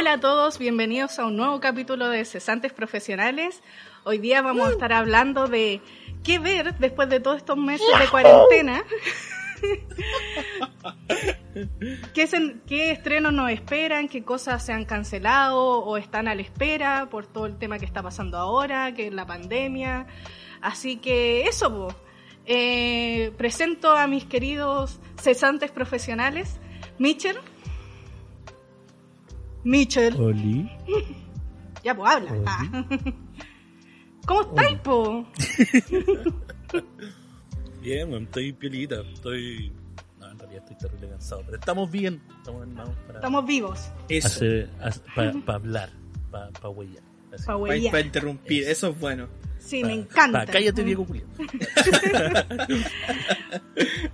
Hola a todos, bienvenidos a un nuevo capítulo de Cesantes Profesionales. Hoy día vamos a estar hablando de qué ver después de todos estos meses de cuarentena. ¿Qué, sen- ¿Qué estrenos nos esperan? ¿Qué cosas se han cancelado o están a la espera por todo el tema que está pasando ahora, que es la pandemia? Así que eso. Eh, presento a mis queridos cesantes profesionales. Mitchell. Mitchell. Oli. Ya, pues habla. Ah. ¿Cómo estáis, po? Bien, estoy pielita, estoy... No, en realidad estoy terrible cansado, pero estamos bien. Estamos armados para, Estamos vivos. Eso, para hablar, para pa huellar. Pa' para interrumpir, eso es bueno. Sí, Pa- me encanta. pa- cállate, Diego Julián.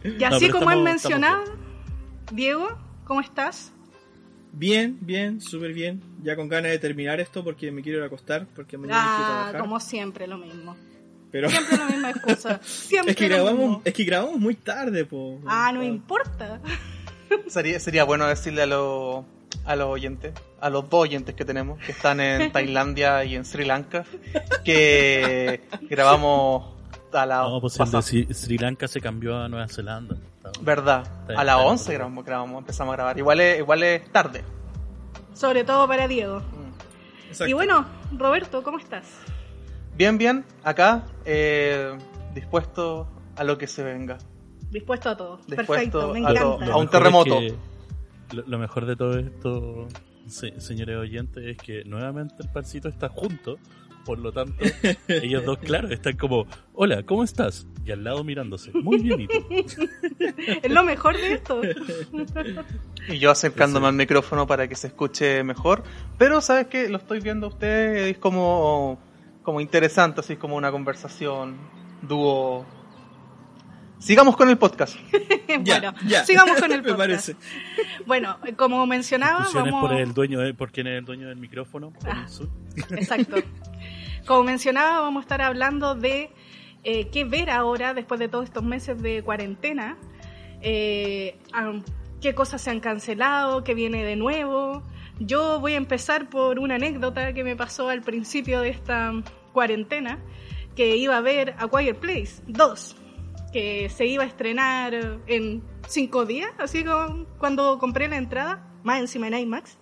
Y así como han mencionado, Diego, ¿cómo estás? Bien, bien, súper bien. Ya con ganas de terminar esto porque me quiero ir a acostar, porque que Ah, trabajar. como siempre, lo mismo. Pero Siempre la misma excusa. Siempre es que grabamos, mismo. es que grabamos muy tarde, po. Ah, no importa. Sería, sería bueno decirle a los a los oyentes, a los dos oyentes que tenemos, que están en Tailandia y en Sri Lanka, que grabamos a la No, pues el de Sri Lanka se cambió a Nueva Zelanda. Verdad, a las bien, 11 está bien. grabamos, grabamos, empezamos a grabar. Igual es, igual es tarde. Sobre todo para Diego. Exacto. Y bueno, Roberto, ¿cómo estás? Bien, bien, acá, eh, dispuesto a lo que se venga. Dispuesto a todo. Dispuesto Perfecto, me a encanta. Lo A un es terremoto. que- lo, lo mejor de todo esto, se- señores oyentes, es que nuevamente el parcito está junto. Por lo tanto, ellos dos, claro, están como, hola, ¿cómo estás? Y al lado mirándose. Muy bien. Es lo mejor de esto. Y yo acercándome Sí. al micrófono para que se escuche mejor. Pero, ¿sabes qué? Lo estoy viendo a ustedes, es como, como interesante, así como una conversación, dúo. Sigamos con el podcast. Ya, bueno, ya. sigamos con el Me podcast. parece. Bueno, como mencionaba, vamos... por el dueño, de- por quién es el dueño del micrófono. por Ah. Exacto. Como mencionaba, vamos a estar hablando de eh, qué ver ahora después de todos estos meses de cuarentena, eh, qué cosas se han cancelado, qué viene de nuevo. Yo voy a empezar por una anécdota que me pasó al principio de esta cuarentena, que iba a ver A Quiet Place 2, que se iba a estrenar en cinco días, así como cuando compré la entrada, más encima en IMAX.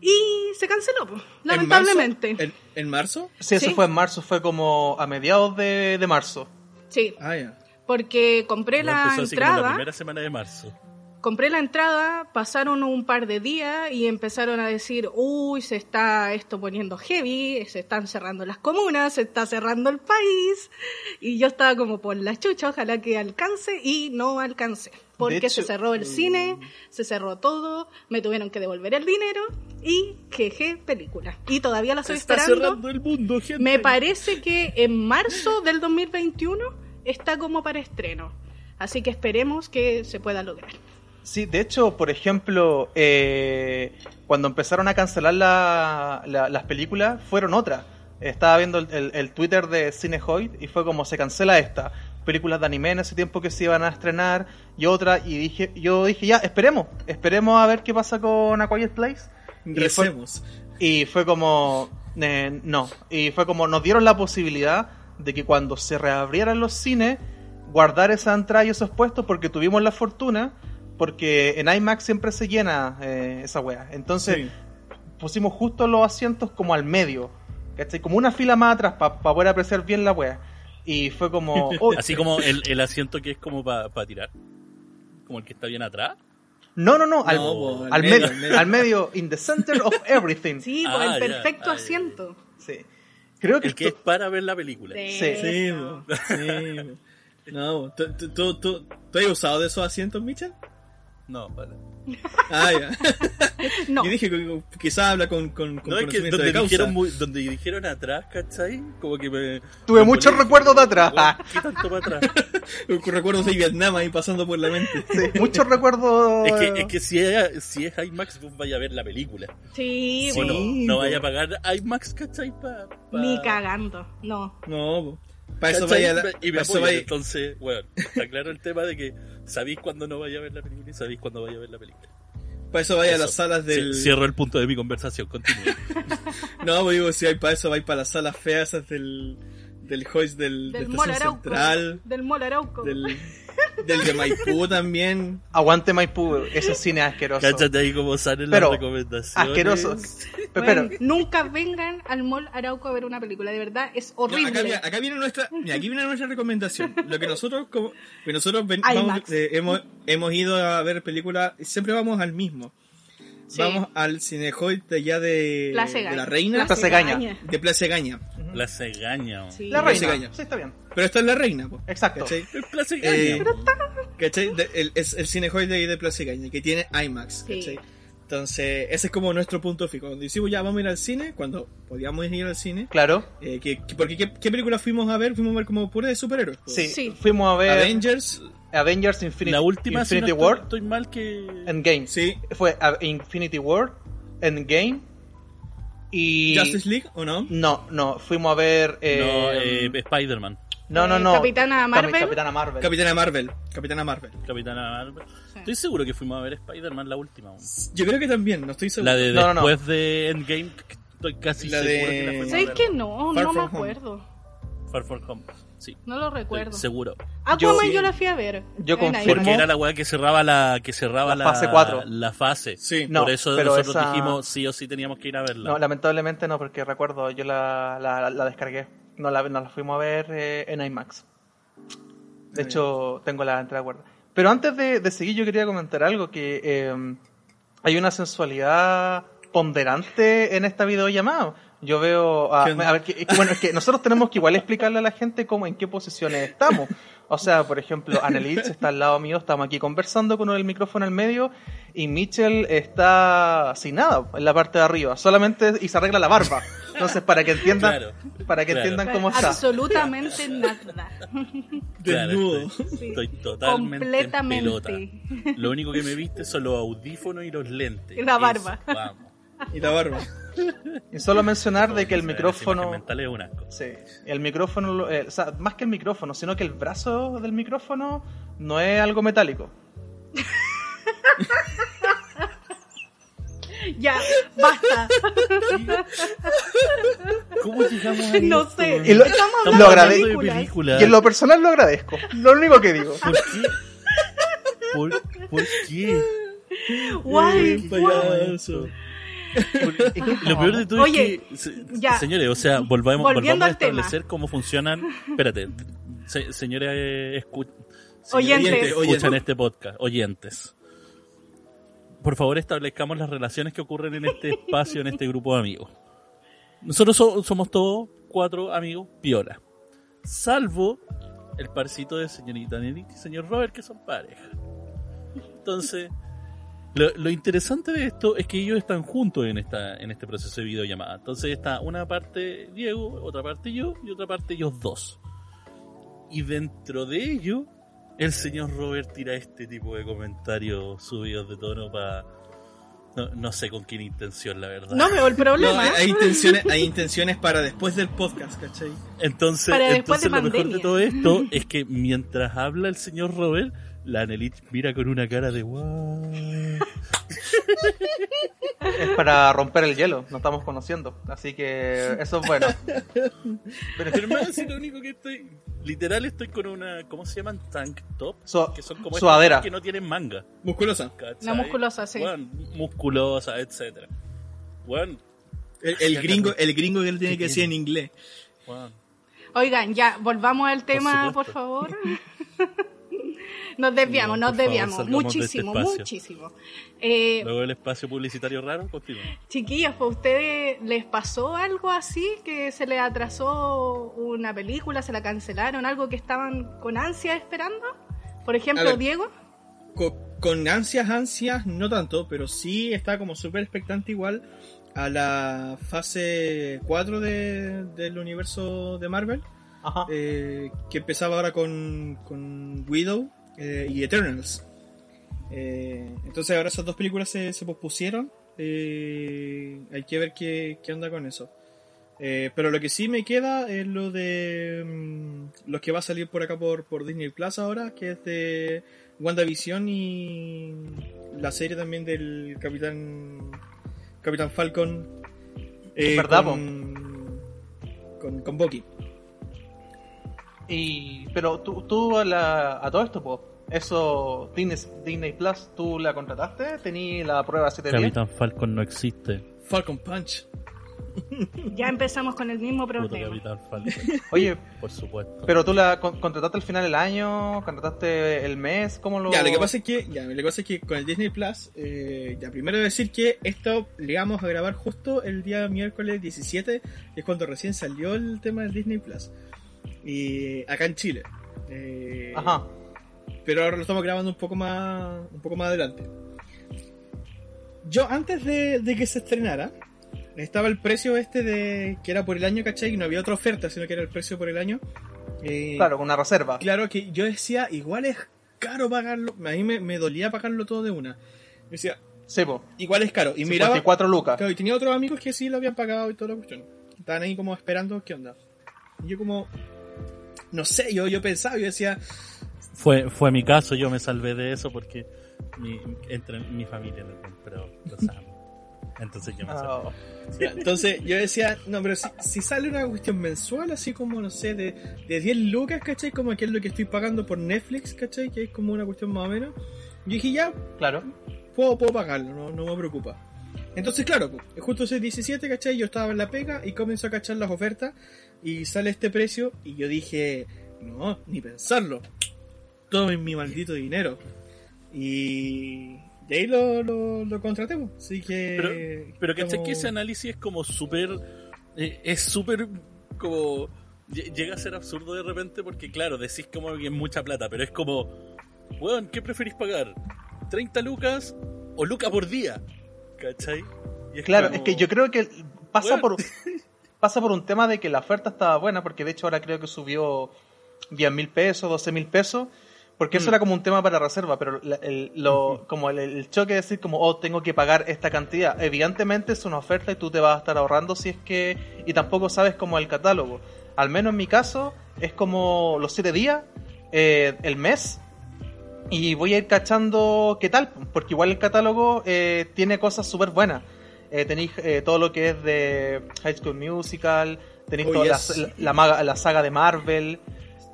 Y se canceló, pues, ¿En lamentablemente. marzo? ¿En, en marzo? Sí, eso Sí. fue en marzo, fue como a mediados de, de marzo. Sí, Ah, ya. porque compré la como la entrada, primera semana de marzo. compré la entrada, pasaron un par de días y empezaron a decir, uy, se está esto poniendo heavy, se están cerrando las comunas, se está cerrando el país. Y yo estaba como por la chucha, ojalá que alcance y no alcancé. Porque se cerró el cine, se cerró todo, me tuvieron que devolver el dinero y quejé película. Y todavía la estoy está esperando. cerrando el mundo, gente. Me parece que en marzo del 2021 está como para estreno. Así que esperemos que se pueda lograr. Sí, de hecho, por ejemplo, eh, cuando empezaron a cancelar la- la- las películas, fueron otras. Estaba viendo el, el- el Twitter de Cinehoid y fue como se cancela esta. Películas de anime en ese tiempo que se iban a estrenar y otra. Y dije, yo dije, ya, esperemos, esperemos a ver qué pasa con A Quiet Place. Y fue, y fue como, eh, no, y fue como nos dieron la posibilidad de que cuando se reabrieran los cines, guardar esa entrada y esos puestos porque tuvimos la fortuna, porque en IMAX siempre se llena eh, esa wea. Entonces Sí. pusimos justo los asientos como al medio, ¿cachai? Como una fila más atrás para poder apreciar bien la wea. Y fue como... oh, Así como el, el asiento que es como para tirar. Como el que está bien atrás. No, no, no, al, No, al al medio, medio, al medio. in the center of everything. Sí, Ah, pues el perfecto Ah, ya. asiento. Sí. Creo que El que es para ver la película. Sí. Sí. Po, sí. No, ¿tú, tú, tú, tú, tú has usado de esos asientos, Michel? No, para. Ah, ya. No, Yo dije que quizás habla con, con, con No, es que donde de causa. dijeron, muy- donde dijeron atrás, ¿cachai? Como que me. Tuve me muchos ponía- recuerdos de atrás. ¿Qué tanto para atrás? Recuerdos de Vietnam ahí pasando por la mente. Sí, muchos recuerdos. Es que, es que si, es, si es IMAX, vos vaya a ver la película. sí, O no, Sí, no po. vaya a pagar IMAX, ¿cachai? Pa, pa- ni cagando. No. No, para eso vaya la, Y me apoyan, vaya- entonces, bueno, está claro el tema de que sabéis cuándo no vaya a ver la película y sabéis cuándo vaya a ver la película. Para eso vaya a Eso. las salas del. Sí, Cierro el punto de mi conversación, continúe. No, pues digo, si hay para eso, vais para las salas feas esas del. Del hoist del, Del de Mall Estación Arauco. Central. Del Mall Arauco. Del, del de Maipú también. Aguante Maipú, ese cine asqueroso. Cáchate ahí cómo salen Pero, las recomendaciones. Asqueroso. Pero, Bueno, pero, nunca vengan al Mall Arauco a ver una película, de verdad, es No, horrible. acá, viene nuestra, mira, aquí viene nuestra recomendación. Lo que nosotros, como, que nosotros ven- vamos, eh, hemos, hemos ido a ver películas, siempre vamos al mismo. Sí. Vamos al Cinejoy de allá de, la Reina, Plaza Gaña. de Plaza Gaña. La cegaña. Sí. la Plaza reina. Sí, está bien. Pero esta es la Reina, po, Exacto. ¿cachai? Eh. De- el, es el Cinejoy de ahí de Plaza Gaña, que tiene IMAX, Sí. ¿cachai? Entonces, ese es como nuestro punto fijo. Cuando decimos ya vamos a ir al cine, cuando podíamos ir al cine, Claro. eh, que, que- porque ¿qué, qué película fuimos a ver? Fuimos a ver como pura de superhéroes. Sí, Sí. fuimos a ver Avengers, Avengers Infinity, la última, si no Infinity estoy, War, estoy mal que... Endgame. sí. Fue Infinity War, Endgame y... Justice League, ¿o no? No, no, fuimos a ver... eh, No, eh, Spider-Man. no, no, eh, no. Capitana Marvel. Capitana Marvel. Capitana Marvel. Capitana Marvel. Capitana Marvel. Sí. Estoy seguro que fuimos a ver Spider-Man la última. aún. Yo creo que también, no estoy seguro. La de No, no, no. después de Endgame, estoy casi La seguro de- que la fuimos a ¿Sabes que no? Far no me From Home. Acuerdo. Far From Home. Sí, No lo estoy recuerdo. seguro. Aquaman Yo- yo, la fui a ver. Yo confirmo. Porque era la weá que cerraba la que cerraba La la, fase cuatro. La fase. Sí. No, Por eso pero nosotros esa- dijimos sí o sí teníamos que ir a verla. No, lamentablemente no, porque recuerdo, yo la, la, la descargué. No la, no la fuimos a ver eh, en IMAX. De hecho, tengo la entrada guardada. Pero antes de, de seguir, yo quería comentar algo, que eh, hay una sensualidad ponderante en esta videollamada. Yo veo... a- ver, que- es que, bueno, es que nosotros tenemos que igual explicarle a la gente cómo, en qué posiciones estamos. O sea, por ejemplo, Annelise está al lado mío, estamos aquí conversando con el micrófono al medio y Mitchell está sin nada en la parte de arriba, solamente y se arregla la barba. Entonces, para que entiendan, Claro, para que claro. entiendan cómo está. Absolutamente nada. Claro, Desnudo. estoy, estoy totalmente Completamente. en pelota. Lo único que me viste son los audífonos y los lentes. Y la barba. Eso, vamos. Y la barba. Y solo mencionar de que el micrófono, es un asco. sí, el micrófono, eh, o sea, más que el micrófono, sino que el brazo del micrófono no es algo metálico. Ya, basta. ¿Cómo llegamos a No esto? sé. Y lo- Estamos lo agradezco. Y en lo personal lo agradezco. Lo único que digo. ¿Por qué? ¿Por, por qué? Guay, guay. Lo peor de todo Oye, es que, ya. señores, o sea, volvamos, Volviendo volvamos a al tema. establecer cómo funcionan. Espérate, se- señores, eh, escu- Oyentes. que escuchan Oyentes. este podcast, oyentes. Por favor, establezcamos las relaciones que ocurren en este espacio, en este grupo de amigos. Nosotros so- somos todos cuatro amigos piola. Salvo el parcito de señorita Nelly y señor Robert, que son pareja. Entonces, lo, lo interesante de esto es que ellos están juntos en esta en este proceso de videollamada. Entonces está una parte Diego, otra parte yo y otra parte ellos dos. Y dentro de ello, el señor Robert tira este tipo de comentarios subidos de tono para... No, no sé con qué intención, la verdad. No veo el No, problema. hay, hay intenciones, hay intenciones para después del podcast, ¿cachai? Entonces, Para después entonces de lo mejor de todo esto es que mientras habla el señor Robert, la Anelit mira con una cara de wow. Es para romper el hielo. Nos estamos conociendo. Así que eso es bueno. Pero hermano, si lo único que estoy. Literal estoy con una. ¿Cómo se llaman? Tank top. Que son como sudadera. estas que no tienen manga. Musculosa. ¿cachai? La musculosa, sí. Weón, musculosa, etcétera. Bueno, El, el gringo, el gringo que lo tiene ¿Qué que decir en inglés. Oigan, ya, volvamos al tema, por, favor. nos desviamos, No, nos favor, desviamos. este muchísimo, muchísimo. Eh, luego el espacio publicitario raro, continúa. chiquillos, ¿a ustedes les pasó algo así? ¿Que se les atrasó una película, se la cancelaron, algo que estaban con ansia esperando? Por ejemplo, ver. Diego. Co- Con, ansias, ansias, no tanto, pero sí está como súper expectante igual a la fase 4 de- del universo de Marvel, Ajá. eh, que empezaba ahora con, con Widow eh, y Eternals. Eh, entonces ahora esas dos películas se, se pospusieron. eh, hay que ver qué, qué onda con eso. Pero lo que sí me queda es lo de mm, los que va a salir por acá por, por Disney Plus ahora, que es de WandaVision y la serie también del Capitán Capitán Falcon. Es verdad, con, con, con Bucky. Y, pero tú, tú a, la- a todo esto, po, eso, Disney, Disney Plus, ¿tú la contrataste? ¿Tení la prueba 7 días? Capitán Falcon no existe. Falcon Punch. Ya empezamos con el mismo problema. Capitán Falcon, Oye, por supuesto. pero tú la con- contrataste al final del año, contrataste el mes, ¿cómo lo...? Ya, lo que pasa es que, ya, lo que pasa es que con el Disney Plus, eh, ya primero decir que esto le vamos a grabar justo el día miércoles 17, que es cuando recién salió el tema del Disney Plus. Y acá en Chile. Eh, Ajá. Pero ahora lo estamos grabando un poco más, un poco más adelante. Yo antes de, de que se estrenara, estaba el precio este de que era por el año, ¿cachai? Y no había otra oferta, sino que era el precio por el año. Eh, Claro, con una reserva. Claro que yo decía, igual es caro pagarlo. A mí me, me dolía pagarlo todo de una. Yo decía, Sí, po. igual es caro. Y miraba. 54 lucas. Claro, y tenía otros amigos que sí lo habían pagado y toda la cuestión. Estaban ahí como esperando qué onda. Y yo como. No sé, yo, yo pensaba, yo decía. Fue, fue mi caso, yo me salvé de eso porque mi, entre mi familia lo compró, los amo. Entonces yo me salvé. Ah, ya, entonces yo decía, no, pero si, si sale una cuestión mensual, así como, no sé, de, de 10 lucas, ¿cachai? Como que es lo que estoy pagando por Netflix, ¿cachai? Que es como una cuestión más o menos. Yo dije, ya, claro. puedo, puedo pagarlo, no, no me preocupa. Entonces, claro, pues, justo ese 17, ¿cachai? Yo estaba en la pega y comenzó a cachar las ofertas y sale este precio y yo dije, no, ni pensarlo. Tomen mi maldito dinero. Y, y ahí lo, lo, pues. así que... Pero, pero ¿cachai como- que ese análisis es como súper. eh, es súper como. lle- Llega a ser absurdo de repente porque, claro, decís como que es mucha plata, pero es como. Weón, ¿qué preferís pagar? ¿30 lucas o lucas por día? ¿Cachai? Y Claro, como- es que yo creo que pasa Bueno. por pasa por un tema de que la oferta estaba buena, porque de hecho ahora creo que subió 10 mil pesos, 12 mil pesos, porque eso Mm. era como un tema para reserva, pero la- el, lo, como el, el choque de decir como, oh, tengo que pagar esta cantidad, evidentemente es una oferta y tú te vas a estar ahorrando si es que, y tampoco sabes como el catálogo. Al menos en mi caso, es como los 7 días, eh, el mes, y voy a ir cachando qué tal, porque igual el catálogo eh, tiene cosas súper buenas. Eh, tenéis eh, todo lo que es de High School Musical, tenéis Oh, toda la- yes. la, la maga- la saga de Marvel,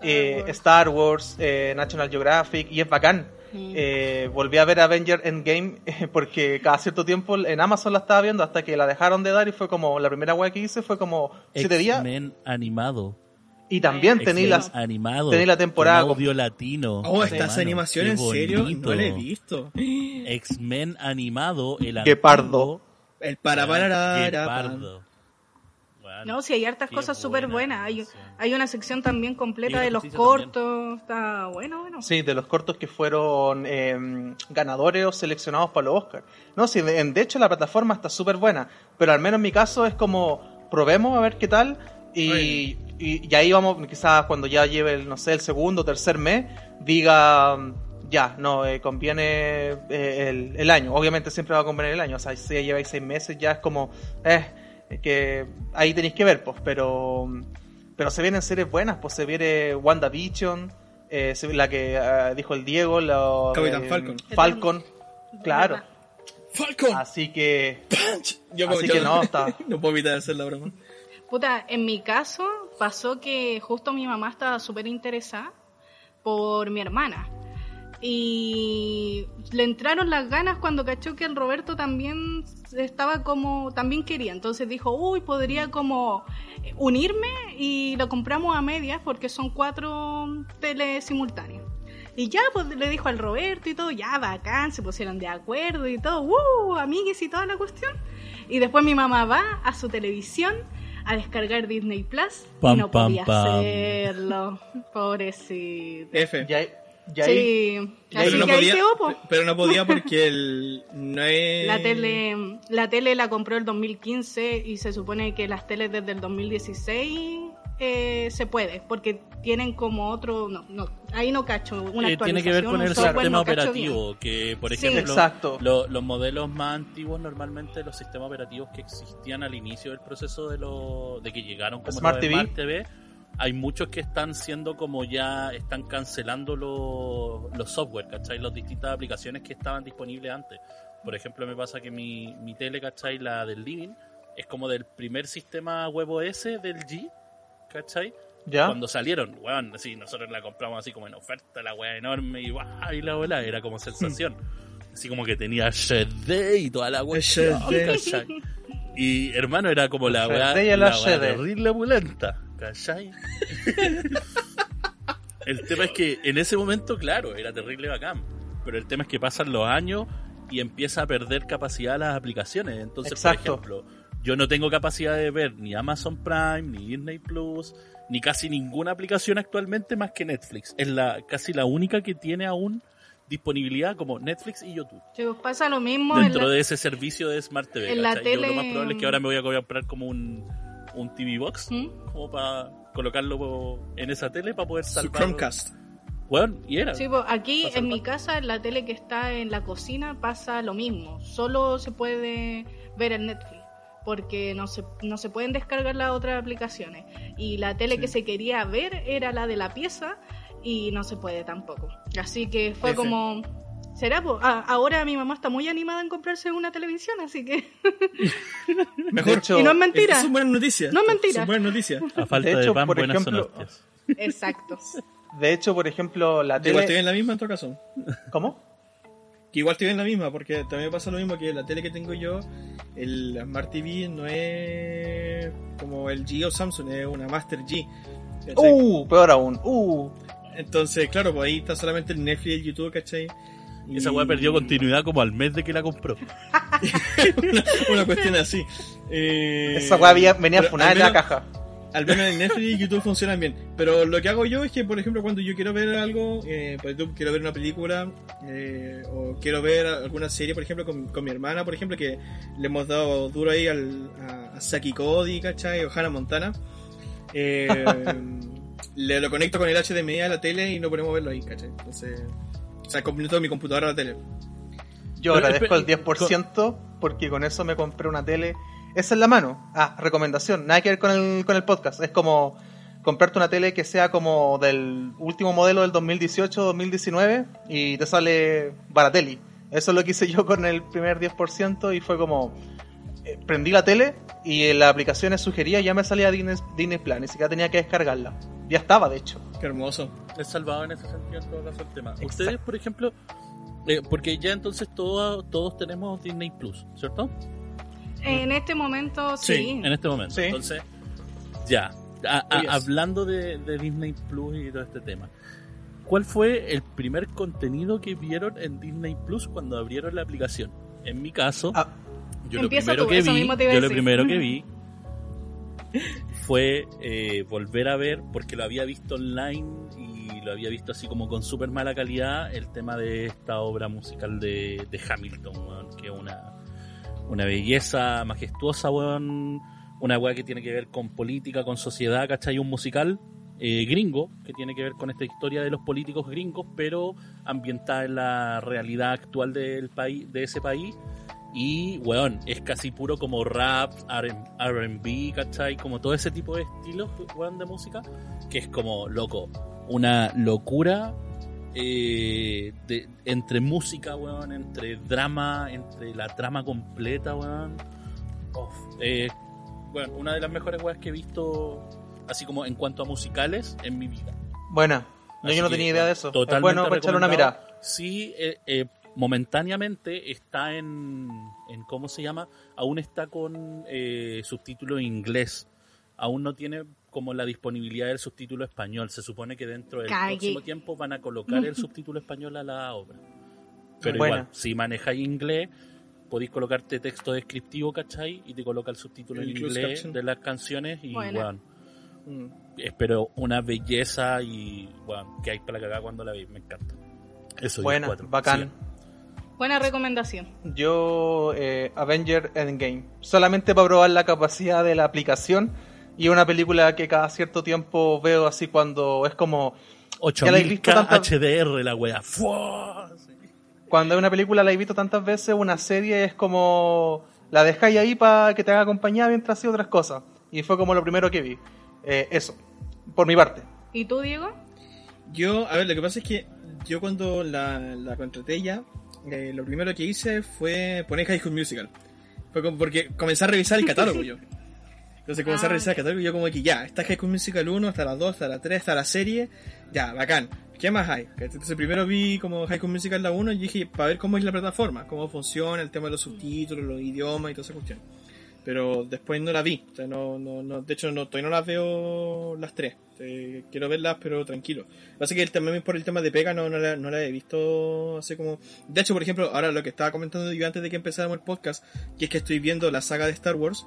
eh, Wars. Star Wars, eh, National Geographic, y es bacán. Mm. Eh, volví a ver Avenger Endgame eh, porque cada cierto tiempo en Amazon la estaba viendo hasta que la dejaron de dar y fue como la primera web que hice fue como 7 días X-Men animado. y también tenéis las animado. tenéis la temporada con con- audio latino. Oh, Hermano, ¿estás animación en serio? No la he visto. X-Men animado, el Guepardo. El para para Guepardo. Bueno, No, sí, hay hartas cosas súper buena buenas. Hay, hay una sección también completa de los cortos. Está bueno, bueno. Sí, de los cortos que fueron eh, ganadores o seleccionados para los Oscars. No, sí, de, de hecho la plataforma está súper buena, pero al menos en mi caso es como probemos a ver qué tal y, y, y ahí vamos, quizás cuando ya lleve, el, no sé, el segundo o tercer mes, diga, ya, no, eh, conviene eh, el, el año. Obviamente siempre va a convenir el año, o sea, si ya lleváis seis meses ya es como, eh, que ahí tenéis que ver, pues, pero... Pero se vienen series buenas, pues se viene WandaVision, eh, la que eh, dijo el Diego, la, Capitán eh, Falcon. Falcon, claro. Falcon. Así que, Yo, así yo que no, está- no puedo evitar hacer la broma. Puta, en mi caso pasó que justo mi mamá estaba súper interesada por mi hermana. Y le entraron las ganas cuando cachó que el Roberto también estaba como, también quería. Entonces dijo, uy, podría como unirme y lo compramos a medias porque son cuatro teles simultáneas. Y ya, pues le dijo al Roberto y todo, ya, bacán, se pusieron de acuerdo y todo, ¡uh! Amigues y toda la cuestión. Y después mi mamá va a su televisión a descargar Disney Plus Pam, y no pam, podía pam. hacerlo. Pobrecito. F. ya, ahí- Sí, y ahí así pero, no que ahí podía, quedó, po. pero no podía porque el, no es... La tele, la tele la compró el 2015 y se supone que las teles desde el 2016 eh, se puede, porque tienen como otro, no, no, ahí no cacho, una Eh, tiene que ver con el software, sistema no operativo, que por Sí. ejemplo Exacto. lo- los modelos más antiguos normalmente los sistemas operativos que existían al inicio del proceso de lo, de que llegaron como Smart TV. Smart TV hay muchos que están siendo como ya están cancelando los, los software, ¿cachai? Las distintas aplicaciones que estaban disponibles antes. Por ejemplo, me pasa que mi, mi tele, ¿cachai? La del living, es como del primer sistema WebOS del G, ¿cachai? ¿Ya? Cuando salieron, weón, así, nosotros la compramos así como en oferta, la weá enorme y guau, y la bola, era como sensación. Así como que tenía HD y toda la weá. Y hermano, era como la weá, la terrible opulenta, ¿cachai? el tema es que en ese momento, claro, era terrible bacán. Pero el tema es que pasan los años y empieza a perder capacidad las aplicaciones. Entonces, Exacto. por ejemplo, yo no tengo capacidad de ver ni Amazon Prime, ni Disney Plus, ni casi ninguna aplicación actualmente más que Netflix. Es la casi la única que tiene aún disponibilidad como Netflix y YouTube Chicos, pasa lo mismo en dentro la- de ese servicio de Smart TV. en la tele- lo más probable es que ahora me voy a comprar como un, un TV Box, ¿Mm? como para colocarlo en esa tele para poder Su salvar. Chromecast. Bueno, y era. Sí, pues, aquí en mi casa, en la tele que está en la cocina, pasa lo mismo. Solo se puede ver en Netflix. Porque no se, no se pueden descargar las otras aplicaciones. Y la tele que se quería ver era la de la pieza y no se puede tampoco. Así que fue F. como... ¿Será? po? Ah, ahora mi mamá está muy animada en comprarse una televisión, así que... Mejor. De hecho, y no es mentira. Son buenas noticias. No es mentira. Son buenas noticias. A falta De de, hecho, pan, por buenas ejemplo- son hostias. Exacto. De hecho, por ejemplo, la Yo Igual te tele... ven la misma en todo caso. ¿Cómo? Que igual te ven la misma, porque también pasa lo mismo que la tele que tengo yo, el Smart TV no es como el G o Samsung, es una Master G. ¿cachai? Uh, peor aún. Uh. Entonces, claro, pues ahí está solamente el Netflix y el YouTube, ¿cachai? Y- Esa weá perdió continuidad como al mes de que la compró. una, una cuestión así. Eh, Esa weá venía, funada en la caja. Al menos en Netflix y YouTube funcionan bien. Pero lo que hago yo es que, por ejemplo, cuando yo quiero ver algo, eh, por YouTube quiero ver una película, eh, o quiero ver alguna serie, por ejemplo, con, con mi hermana, por ejemplo, que le hemos dado duro ahí al, a, a Saki Cody, ¿cachai? O Hannah Montana. Eh, le lo conecto con el HDMI a la tele y no podemos verlo ahí, ¿cachai? Entonces, sea, conecto mi computadora a la tele. Yo Pero, agradezco el espe- 10% porque con eso me compré una tele. Esa es la mano. Ah, recomendación. Nada que ver con el, con el podcast. Es como comprarte una tele que sea como del último modelo del 2018-2019 y te sale Baratelli. Eso es lo que hice yo con el primer 10% y fue como... eh, prendí la tele y en las aplicaciones sugería ya me salía Disney, Disney Plus, ni siquiera tenía que descargarla. Ya estaba, de hecho. Qué hermoso. Es salvado en ese sentido en todo caso el tema. Ustedes, por ejemplo, eh, porque ya entonces todos, todos tenemos Disney Plus, ¿cierto? En este momento, Sí, sí. En este momento. Sí. Entonces, ya. A- a- Oh, yes. Hablando de, de Disney Plus y todo este tema. ¿Cuál fue el primer contenido que vieron en Disney Plus cuando abrieron la aplicación? En mi caso, Ah, yo lo Empieza primero tú, que eso vi, mismo te iba a yo lo decir. primero que vi fue eh, volver a ver, porque lo había visto online y lo había visto así como con súper mala calidad, el tema de esta obra musical de, de Hamilton, weón, que es una, una belleza majestuosa, weón, una weá que tiene que ver con política, con sociedad, ¿cachai? Un musical eh, gringo, que tiene que ver con esta historia de los políticos gringos, pero ambientada en la realidad actual del país, de ese país. Y, weón, es casi puro como rap, RB, ¿cachai? Como todo ese tipo de estilos, weón, de música, que es como, loco, una locura eh, de- entre música, weón, entre drama, entre la trama completa, weón. Uf, eh, bueno, una de las mejores weas que he visto, así como en cuanto a musicales, en mi vida. buena. No, Así yo no tenía idea de eso. Es totalmente bueno para echarle una mirada. Sí, eh, eh, momentáneamente está en, en, ¿cómo se llama? Aún está con eh, subtítulo inglés. Aún no tiene como la disponibilidad del subtítulo español. Se supone que dentro del próximo tiempo van a colocar el subtítulo español a la obra. Pero igual, si manejáis inglés, podéis colocarte texto descriptivo, ¿cachai? Y te coloca el subtítulo en El inglés caption. de las canciones y, weón, Mm. espero una belleza y, bueno, que hay para cagar cuando la veis, me encanta. Eso, Buena, bacán. Buena recomendación. Yo, eh, Avenger Endgame. Solamente para probar la capacidad de la aplicación. Y una película que cada cierto tiempo veo así cuando es como. Ya la he visto 8000K tantas- HDR la wea. ¡Fua! Sí. Cuando una película la he visto tantas veces, una serie es como. La dejáis ahí para que te haga compañía mientras hacía otras cosas. Y fue como lo primero que vi. Eh, eso. Por mi parte. ¿Y tú, Diego? Yo, a ver, lo que pasa es que yo cuando la, la contraté ya, eh, lo primero que hice fue poner High School Musical. Fue como porque comencé a revisar el catálogo yo. Entonces comencé a Ah. revisar el catálogo y yo como que ya, está High School Musical 1, hasta la 2, hasta la 3, hasta la serie, ya, bacán. ¿Qué más hay? Entonces primero vi como High School Musical la 1 y dije, para ver cómo es la plataforma, cómo funciona, el tema de los subtítulos, los idiomas y toda esa cuestión. Pero después no la vi, o sea, no, no, no, de hecho no, todavía no las veo las tres. Eh, quiero verlas, pero tranquilo. Pasa que también por el tema de pega no, no, la, no la he visto así como... De hecho, por ejemplo, ahora lo que estaba comentando yo antes de que empezáramos el podcast, que es que estoy viendo la saga de Star Wars,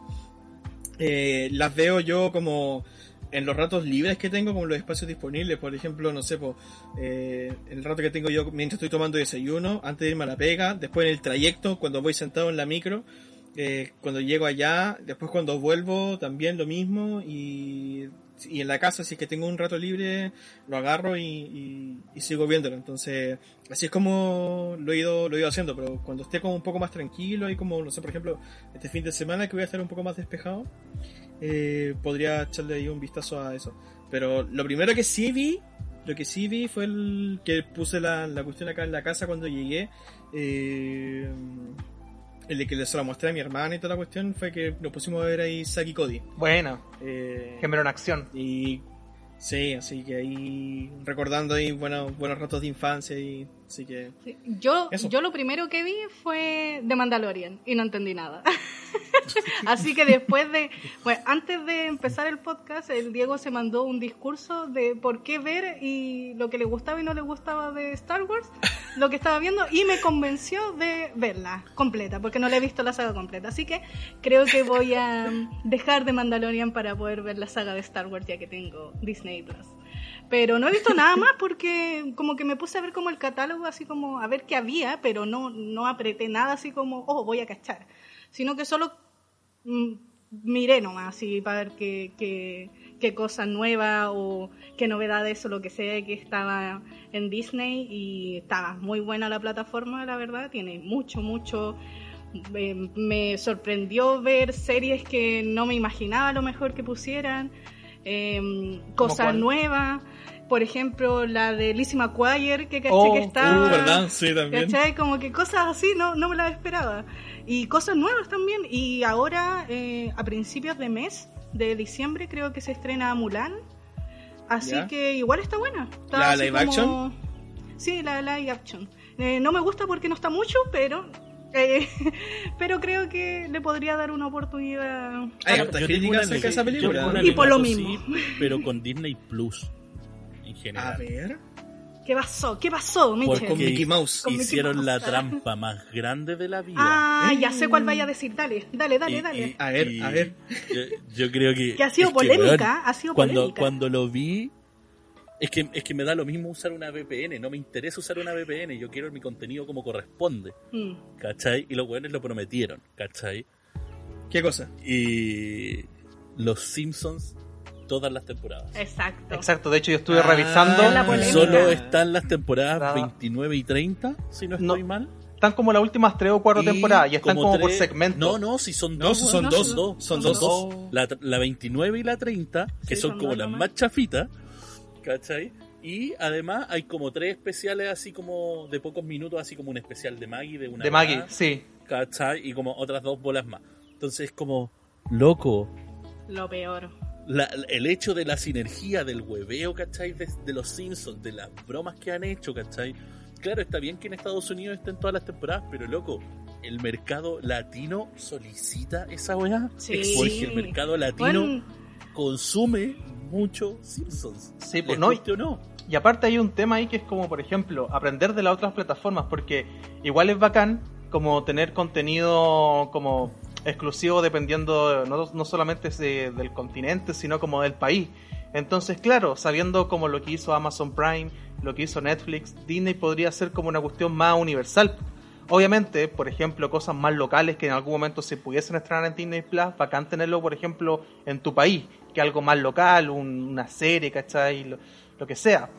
eh, las veo yo como en los ratos libres que tengo, como los espacios disponibles, por ejemplo, no sé, pues, eh, el rato que tengo yo mientras estoy tomando desayuno, antes de irme a la pega, después en el trayecto, cuando voy sentado en la micro, eh, cuando llego allá, después cuando vuelvo, también lo mismo, y, y en la casa, si es que tengo un rato libre, lo agarro y, y- y sigo viéndolo. Entonces, así es como lo he ido, lo he ido haciendo, pero cuando esté como un poco más tranquilo y como, no sé, por ejemplo, este fin de semana que voy a estar un poco más despejado, eh, podría echarle ahí un vistazo a eso. Pero lo primero que sí vi, lo que sí vi fue el que puse la, la cuestión acá en la casa cuando llegué. eh, el de que se lo mostré a mi hermana y toda la cuestión fue que nos pusimos a ver ahí Saki Cody. Bueno, Eh, en acción. y sí, así que ahí recordando ahí buenos, buenos ratos de infancia y así que Yo, Eso. yo lo primero que vi fue The Mandalorian y no entendí nada. Así que después de, pues antes de empezar el podcast, el Diego se mandó un discurso de por qué ver y lo que le gustaba y no le gustaba de Star Wars, lo que estaba viendo y me convenció de verla completa, porque no la he visto la saga completa. Así que creo que voy a dejar de Mandalorian para poder ver la saga de Star Wars ya que tengo Disney Plus. Pero no he visto nada más porque como que me puse a ver como el catálogo, así como a ver qué había, pero no, no apreté nada así como, oh, voy a cachar. Sino que solo mm, miré nomás, así para ver qué, qué, qué cosa nueva o qué novedades o lo que sea que estaba en Disney y estaba muy buena la plataforma, la verdad, tiene mucho, mucho... eh, me sorprendió ver series que no me imaginaba a lo mejor que pusieran, eh, cosas nuevas, por ejemplo la de Lizzie McGuire que caché Oh, que Uh, estaba... ¿verdad? Sí, también. ¿Cachai? Como que cosas así no, no me las esperaba. Y cosas nuevas también. Y ahora, eh, a principios de mes, de diciembre, creo que se estrena Mulan. Así que igual está buena. Está ¿La live como- action? Sí, la live action. Eh, no me gusta porque no está mucho, pero... eh, pero creo que le podría dar una oportunidad. Hay Yo hartas tengo críticas una acerca de esa yo película. tengo una Y por lo mismo. sí, pero con Disney Plus A ver, ¿Qué pasó? ¿Qué pasó, Michelle? con Porque Mickey Mouse. Con Mickey hicieron Mouse. la trampa más grande de la vida. Ah, ya sé cuál vaya a decir. Dale, dale, dale, Y- dale. y- A ver, y a ver. Yo, yo creo que. Que ha sido polémica, weón, ha sido cuando, polémica. Cuando lo vi. Es que, es que me da lo mismo usar una VPN, no me interesa usar una VPN, yo quiero mi contenido como corresponde, Mm. ¿cachai? Y los weones lo prometieron, ¿cachai? ¿Qué cosa? Y los Simpsons, todas las temporadas. Exacto. Exacto, de hecho yo estuve Ah, revisando. La Y polémica. solo están las temporadas Nada. 29 y 30, si no No. estoy mal. Están como las últimas tres o cuatro Y temporadas y están como, por tres- segmento. No, no, si son No, dos. son weón, dos, Son son dos. dos. La, la 29 y la 30, que Sí, son son como dos las más chafitas, ¿cachai? Y además hay como tres especiales así como de pocos minutos, así como un especial de Maggie, de una de Maggie, sí. ¿cachai? Y como otras dos bolas más. Entonces es como, loco, Lo peor. La- el hecho de la sinergia del hueveo, ¿cachai? De, de los Simpsons, de las bromas que han hecho, ¿cachai? Claro, está bien que en Estados Unidos estén todas las temporadas, pero loco, el mercado latino solicita esa weá. Sí. Porque el mercado latino Bueno, consume mucho Simpsons. Sí, pues no, o no. Y aparte hay un tema ahí que es como, por ejemplo, aprender de las otras plataformas, porque igual es bacán como tener contenido como exclusivo dependiendo no, no solamente de- del continente, sino como del país. Entonces, claro, sabiendo como lo que hizo Amazon Prime, lo que hizo Netflix, Disney podría ser como una cuestión más universal. Obviamente, por ejemplo, cosas más locales que en algún momento se pudiesen estrenar en Disney Plus, bacán tenerlo, por ejemplo, en tu país, que algo más local, un- una serie, ¿cachai? Lo, lo que sea.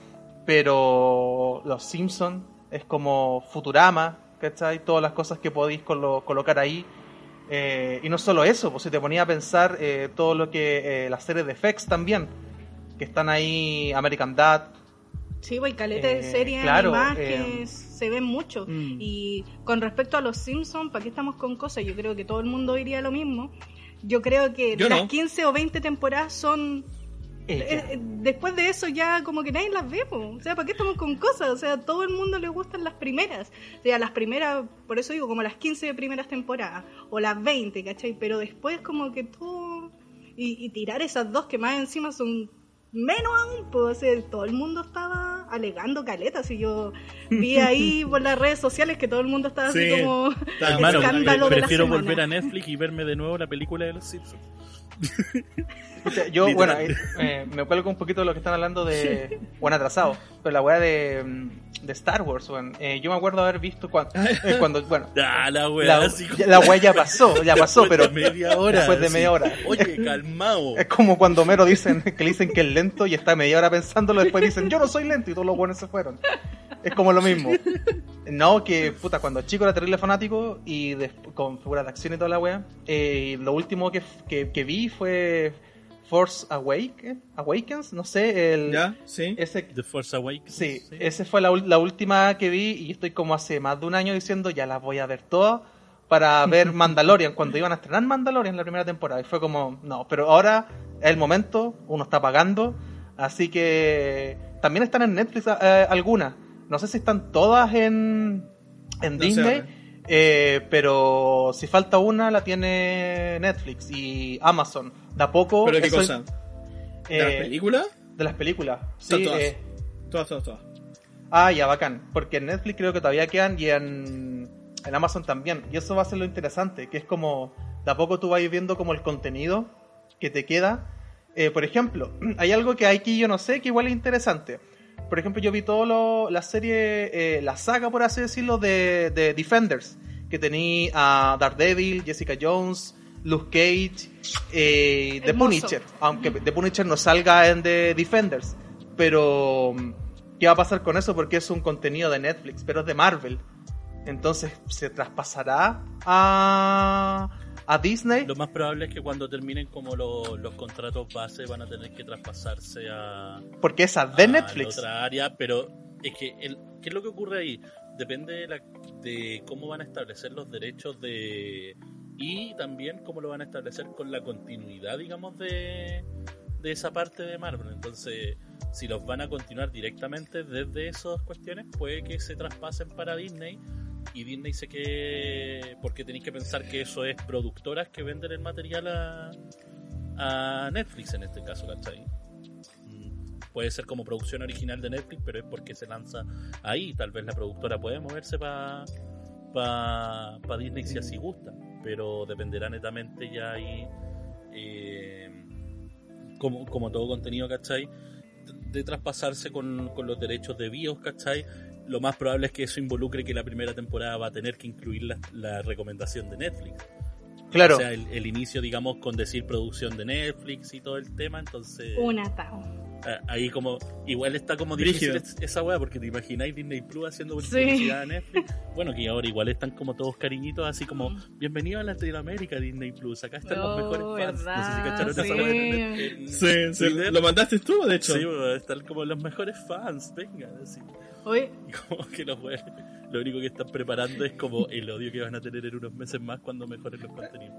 Pero Los Simpsons es como Futurama, ¿cachai? Todas las cosas que podéis colo- colocar ahí. Eh, y no solo eso, pues si te ponía a pensar eh, todo lo que eh, las series de FX también. que están ahí American Dad. Sí, pues caleta de Eh, series claro, animadas eh, que se ven mucho. Mm. Y con respecto a los Simpsons, ¿para qué estamos con cosas? Yo creo que todo el mundo diría lo mismo. Yo creo que Yo las no. 15 o 20 temporadas son... Eh, eh, después de eso ya como que nadie las ve, po. o sea, ¿para qué estamos con cosas? O sea, todo el mundo le gustan las primeras, o sea, las primeras, por eso digo, como las 15 primeras temporadas, o las 20, ¿cachai? Pero después como que todo... Y, y tirar esas dos que más encima son menos aún, pues, o sea, todo el mundo estaba alegando caletas y yo vi ahí por las redes sociales que todo el mundo estaba Sí. así como escándalo pre- de la prefiero semana. volver a Netflix y verme de nuevo la película de los Simpsons. Yo, Literal. bueno, eh, me cuelgo un poquito de lo que están hablando de. Bueno, atrasado. Pero la weá de, mm, de Star Wars, weón. Eh, yo me acuerdo haber visto cuando. eh, cuando bueno, Ah, la wea, la, como- ya- la weá ya pasó, ya pasó, después pero. de media hora. Después de media hora. Oye, calmao. Es como cuando Mero dicen que le dicen que es lento y está media hora pensándolo, después dicen yo no soy lento y todos los buenos se fueron. Es como lo mismo. No, que puta, cuando chico era terrible fanático y des- con figuras de acción y toda la wea, eh, lo último que, que, que vi fue Force Awake, Awakens, no sé, el, ¿Ya? Sí. ese The Force Awakens. Sí, esa fue la, ul- la última que vi y estoy como hace más de un año diciendo ya las voy a ver todas para ver Mandalorian cuando iban a estrenar Mandalorian la primera temporada y fue como no, pero ahora es el momento, uno está pagando, así que también están en Netflix eh, algunas, no sé si están todas en, en No Disney. Eh, pero si falta una la tiene Netflix y Amazon, de a poco... ¿Pero qué cosa? ¿De las eh, películas? De las películas, sí, todas. eh, Todas, todas, todas. Ah, ya, bacán. Porque en Netflix creo que todavía quedan y en, en Amazon también. Y eso va a ser lo interesante, que es como, de a poco tú vas viendo como el contenido que te queda. Eh, por ejemplo, hay algo que hay que yo no sé, que igual es interesante. Por ejemplo, yo vi toda la serie, eh, la saga, por así decirlo, de, de Defenders. Que tenía a Daredevil, Jessica Jones, Luke Cage, eh, The. Punisher. Aunque The Punisher no salga en The Defenders. Pero, ¿qué va a pasar con eso? Porque es un contenido de Netflix, pero es de Marvel. Entonces, ¿se traspasará a, a Disney? Lo más probable es que cuando terminen como lo- los contratos base van a tener que traspasarse a, Porque esa de a Netflix. la otra área, pero es que el, ¿qué es lo que ocurre ahí? Depende de, la- de cómo van a establecer los derechos de y también cómo lo van a establecer con la continuidad, digamos, de, de esa parte de Marvel. Entonces, si los van a continuar directamente desde esas cuestiones, puede que se traspasen para Disney y Disney se que porque tenéis que pensar que eso es productoras que venden el material a, a Netflix en este caso, ¿cachai? Mm, Puede ser como producción original de Netflix, pero es porque se lanza ahí. Tal vez la productora puede moverse para pa, pa Disney si así gusta, pero dependerá netamente ya ahí, eh, como, como todo contenido, ¿cachai? De traspasarse con, con los derechos de BIOS, ¿cachai? Lo más probable es que eso involucre que la primera temporada va a tener que incluir la, la recomendación de Netflix. Claro. O sea, el, el inicio, digamos, con decir producción de Netflix y todo el tema, entonces... Un atado. Ah, Ahí como, igual está como difícil es- esa weá, porque te imagináis Disney Plus haciendo Sí. publicidad a Netflix. Bueno, que ahora igual están como todos cariñitos, así como, bienvenido a Latinoamérica Disney Plus, acá están los Oh, mejores fans. No sé si cacharon esa sí. weá en- en- Sí, sí, lo mandaste tú, de hecho. Sí, están como los mejores fans, venga, así. Oye, Y como que los weones, lo único que están preparando es como el odio que van a tener en unos meses más cuando mejoren los contenidos.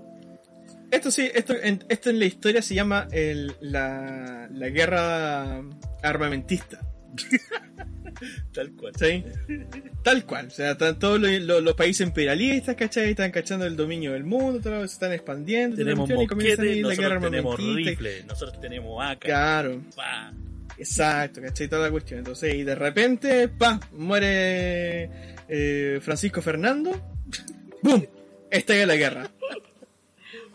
Esto sí, esto en, esto en la historia se llama el, la, la guerra armamentista. Tal cual. ¿Sí? Tal cual. O sea, están todos los, los- los países imperialistas, ¿cachai? Están cachando el dominio del mundo, todo, se están expandiendo. Tenemos guerra nosotros tenemos rifles, nosotros tenemos AK. Claro, Pa. exacto, ¿cachai? Toda la cuestión. Entonces, y de repente, pa, muere eh, Francisco Fernando. ¡Bum! Estalla la guerra.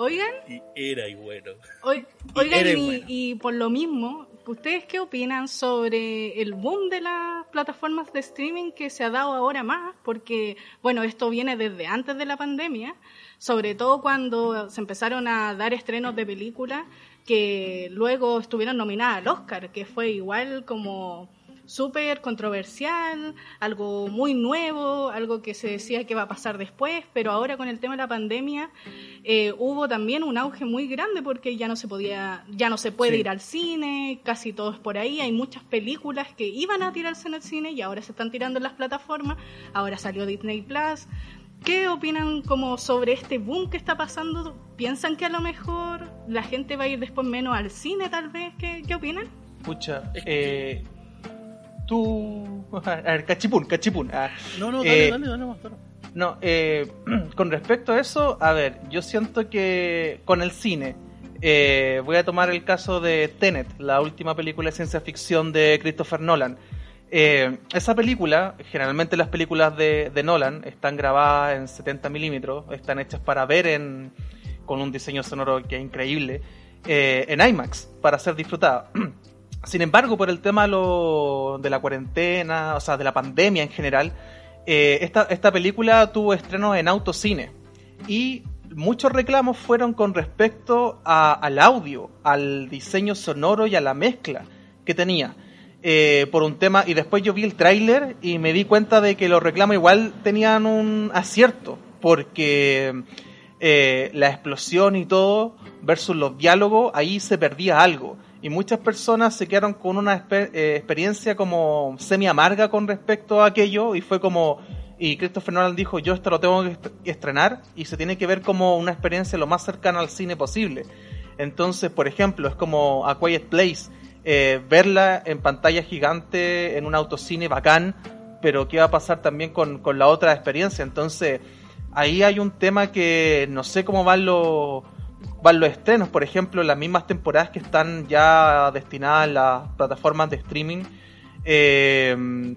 Oigan, Y era y bueno. Y Oigan, y, bueno. y por lo mismo, ¿ustedes qué opinan sobre el boom de las plataformas de streaming que se ha dado ahora más? Porque, bueno, esto viene desde antes de la pandemia, sobre todo cuando se empezaron a dar estrenos de películas que luego estuvieron nominadas al Oscar, que fue igual como súper controversial, algo muy nuevo, algo que se decía que va a pasar después, pero ahora con el tema de la pandemia eh, hubo también un auge muy grande porque ya no se podía, ya no se puede Sí. ir al cine, casi todo es por ahí, hay muchas películas que iban a tirarse en el cine y ahora se están tirando en las plataformas, ahora salió Disney Plus. ¿Qué opinan como sobre este boom que está pasando? ¿Piensan que a lo mejor la gente va a ir después menos al cine tal vez? ¿Qué, qué opinan? Pucha, eh, tú... A ver, cachipún, cachipún. ah. No, no, dale, Eh, dale, dale. No, eh, con respecto a eso, a ver, yo siento que con el cine, eh, voy a tomar el caso de Tenet, la última película de ciencia ficción de Christopher Nolan. Eh, esa película, generalmente las películas de, de Nolan están grabadas en 70 milímetros, están hechas para ver en, con un diseño sonoro que es increíble, eh, en IMAX, para ser disfrutada. Sin embargo, por el tema de la cuarentena, o sea, de la pandemia en general, eh, esta, esta película tuvo estreno en autocine y muchos reclamos fueron con respecto a- al audio, al diseño sonoro y a la mezcla que tenía. Eh, por un tema, y después yo vi el tráiler y me di cuenta de que los reclamos igual tenían un acierto, porque eh, la explosión y todo versus los diálogos, ahí se perdía algo. Y muchas personas se quedaron con una eh, experiencia como semi amarga con respecto a aquello y fue como, y Christopher Nolan dijo, yo esto lo tengo que est- estrenar y se tiene que ver como una experiencia lo más cercana al cine posible. Entonces, por ejemplo, es como A Quiet Place, eh, verla en pantalla gigante, en un autocine bacán, pero ¿qué va a pasar también con, con la otra experiencia? Entonces, ahí hay un tema que no sé cómo van los, van los estrenos, por ejemplo, las mismas temporadas que están ya destinadas a las plataformas de streaming, eh,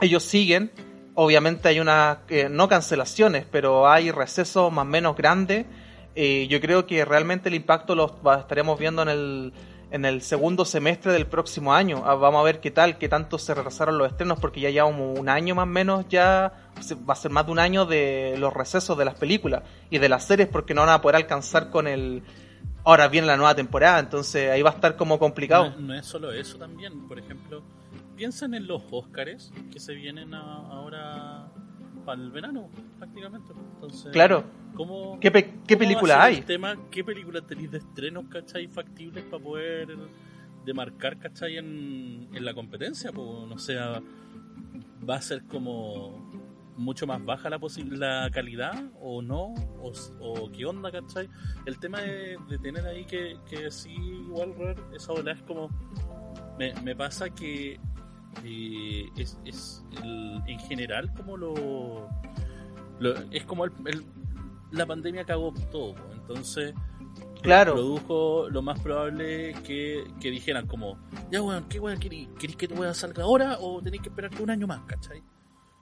ellos siguen, obviamente hay unas, eh, no cancelaciones, pero hay recesos más o menos grandes, eh, yo creo que realmente el impacto lo estaremos viendo en el, en el segundo semestre del próximo año. Ah, Vamos a ver qué tal, qué tanto se retrasaron los estrenos, porque ya llevamos un año más o menos, ya va a ser más de un año de los recesos de las películas y de las series, porque no van a poder alcanzar con el... Ahora viene la nueva temporada, entonces ahí va a estar como complicado. No, es solo eso también, por ejemplo, piensen en los Óscares que se vienen ahora para el verano, prácticamente. Entonces, Claro. ¿cómo, ¿Qué, pe- qué cómo película hay? el tema, ¿Qué película tenéis de estrenos, cachai, factibles para poder demarcar, cachai, en, en la competencia? Pues, no sé, va a ser como mucho más baja la, la calidad o no, o, o qué onda, ¿cachai? El tema de, de tener ahí que, que sí, igual, esa ola es como... Me, me pasa que eh, es, es el- en general como lo, lo- es como el, el- la pandemia cagó todo, entonces Claro. produjo lo más probable que, que dijeran como, ya weón, ¿qué weón queréis? ¿Queréis que tu weón salga ahora o tenéis que esperarte un año más, cachai?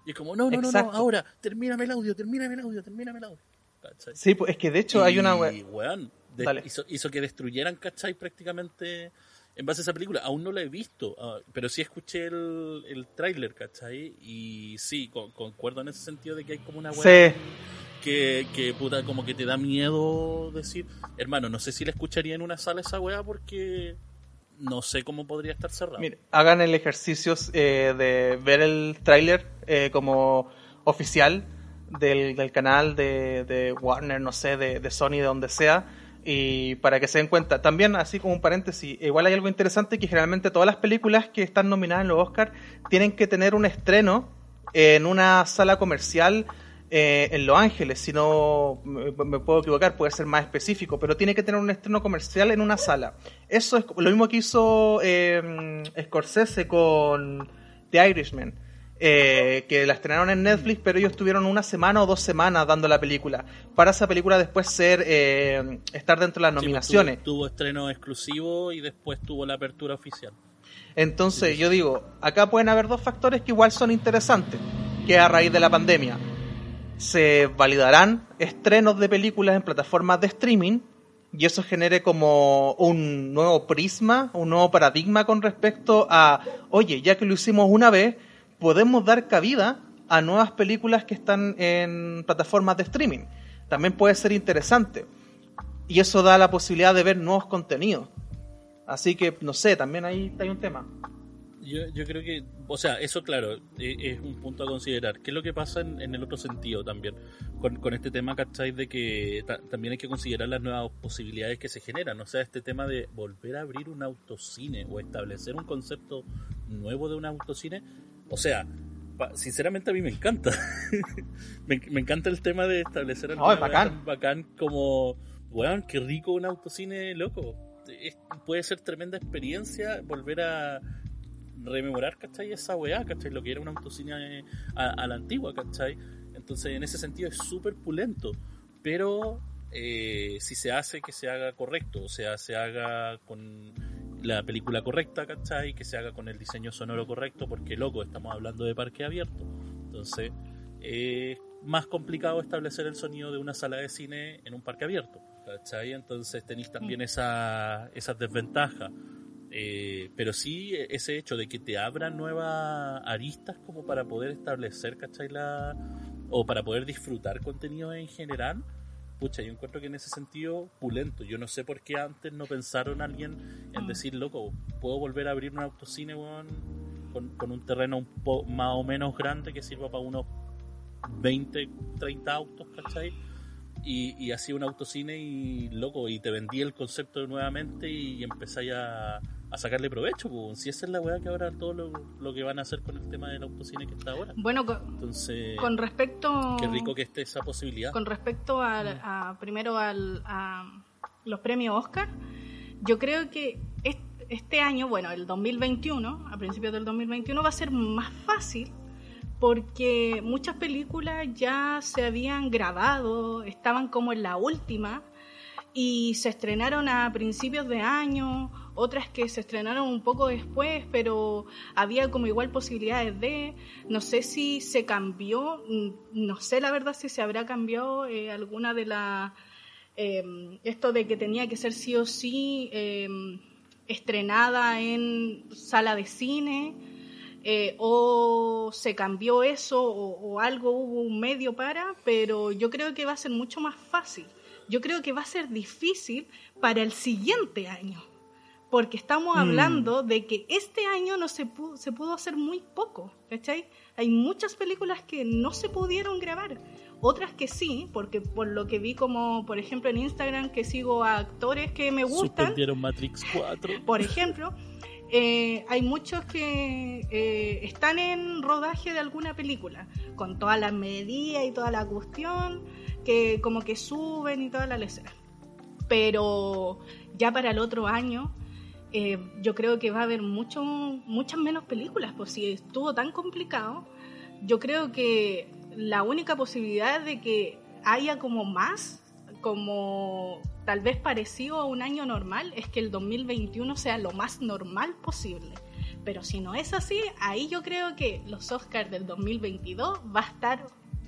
Y es como, no, no, no, no, ahora, termíname el audio, termíname el audio, termíname el audio. ¿cachai? Sí, pues es que de hecho hay una... Weón, hizo, hizo que destruyeran, ¿cachai? Prácticamente en base a esa película. Aún no la he visto, ah, pero sí escuché el, el tráiler, ¿cachai? Y sí, con- concuerdo en ese sentido de que hay como una weá Sí, que, que puta, como que te da miedo decir, hermano, no sé si la escucharía en una sala esa weá porque no sé cómo podría estar cerrado. Mire, hagan el ejercicio eh, de ver el tráiler eh, como oficial del, del canal de, de Warner, no sé, de, de Sony, de donde sea, y para que se den cuenta. También, así como un paréntesis, igual hay algo interesante que generalmente todas las películas que están nominadas en los Oscars tienen que tener un estreno en una sala comercial eh, en Los Ángeles, si no me, me puedo equivocar, puede ser más específico, pero tiene que tener un estreno comercial en una sala. Eso es lo mismo que hizo eh, Scorsese con The Irishman, eh, que la estrenaron en Netflix, pero ellos tuvieron una semana o dos semanas dando la película, para esa película después ser eh, estar dentro de las Sí, pues, nominaciones. tuvo, tuvo estreno exclusivo y después tuvo la apertura oficial. Entonces, yo digo, acá pueden haber dos factores que igual son interesantes, que a raíz de la pandemia se validarán estrenos de películas en plataformas de streaming y eso genere como un nuevo prisma, un nuevo paradigma con respecto a, oye, ya que lo hicimos una vez, podemos dar cabida a nuevas películas que están en plataformas de streaming. También puede ser interesante. Y eso da la posibilidad de ver nuevos contenidos. Así que, no sé, también ahí hay un tema. Yo, yo creo que, o sea, eso claro, e- es, un punto a considerar. ¿Qué es lo que pasa en, el otro sentido también? Con, con este tema, ¿cachai? De que ta- también hay que considerar las nuevas posibilidades que se generan. O sea, este tema de volver a abrir un autocine o establecer un concepto nuevo de un autocine. O sea, sinceramente a mí me encanta. me, me encanta el tema de establecer algo No, es nuevo, bacán. bacán como, weón, qué rico un autocine loco. Es- puede ser tremenda experiencia volver a rememorar, ¿cachai? Esa weá, ¿cachai? Lo que era un autocine eh, a, a la antigua, ¿cachai? Entonces, en ese sentido es súper pulento, pero eh, si se hace, que se haga correcto, o sea, se haga con la película correcta, ¿cachai? Que se haga con el diseño sonoro correcto, porque, loco, estamos hablando de parque abierto. Entonces, es más complicado establecer el sonido de una sala de cine en un parque abierto, ¿cachai? Entonces tenéis también esa, esas desventajas. Eh, pero sí ese hecho de que te abran nuevas aristas como para poder establecer, ¿cachai? La, o para poder disfrutar contenido en general, pucha, yo encuentro que en ese sentido, pulento. Yo no sé por qué antes no pensaron alguien en decir, loco, puedo volver a abrir un autocine, con, con un terreno un po más o menos grande que sirva para unos 20, 30 autos, ¿cachai? Y, y así un autocine y loco, y te vendí el concepto nuevamente y empezáis a, a sacarle provecho, pues. Si esa es la weá que ahora todo lo, lo que van a hacer con el tema del autocine que está ahora. Bueno, con, Entonces, con respecto... qué rico que esté esa posibilidad. Con respecto al- a, primero al, a los premios Oscar, yo creo que est- este año, bueno, el 2021, a principios del 2021, va a ser más fácil porque muchas películas ya se habían grabado, estaban como en la última y se estrenaron a principios de año, otras que se estrenaron un poco después, pero había como igual posibilidades de, no sé si se cambió, mm, no sé la verdad si se habrá cambiado eh, alguna de las, eh, esto de que tenía que ser sí o sí eh, estrenada en sala de cine, eh, o se cambió eso o algo hubo un medio para, pero yo creo que va a ser mucho más fácil. Yo creo que va a ser difícil para el siguiente año, porque estamos Mm. hablando de que este año no se pudo, se pudo hacer muy poco, ¿cachai? Hay muchas películas que no se pudieron grabar, otras que sí, porque por lo que vi como, por ejemplo, en Instagram, que sigo a actores que me gustan, Suspendieron Matrix 4. por ejemplo, eh, hay muchos que eh, están en rodaje de alguna película, con todas las medidas y toda la cuestión, que como que suben y toda la lecera. Pero ya para el otro año, eh, yo creo que va a haber mucho, muchas menos películas, pues si estuvo tan complicado, yo creo que la única posibilidad de que haya como más, como tal vez parecido a un año normal, es que el 2021 sea lo más normal posible. Pero si no es así, ahí yo creo que los Oscars del 2022 va a estar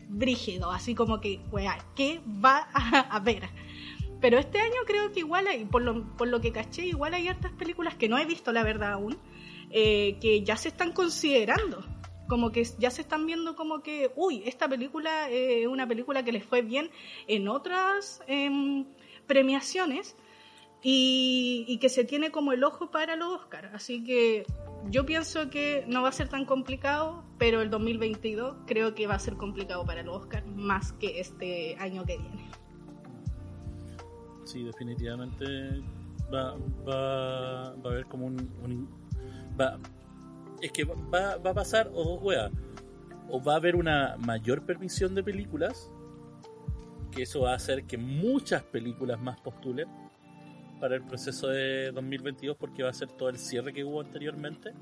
brígido, así como que, wea, ¿qué va a haber? Pero este año creo que igual hay, por lo, por lo que caché, igual hay hartas películas que no he visto, la verdad, aún, eh, que ya se están considerando. Como que ya se están viendo como que, uy, esta película es una película que les fue bien en otras em, premiaciones y, y que se tiene como el ojo para los Oscars. Así que yo pienso que no va a ser tan complicado, pero el 2022 creo que va a ser complicado para los Oscars más que este año que viene. Sí, definitivamente va, va, va a haber como un... un- va, es que va, va a pasar o dos weas. O va a haber una mayor permisión de películas, que eso va a hacer que muchas películas más postulen para el proceso de 2022 porque va a ser todo el cierre que hubo anteriormente.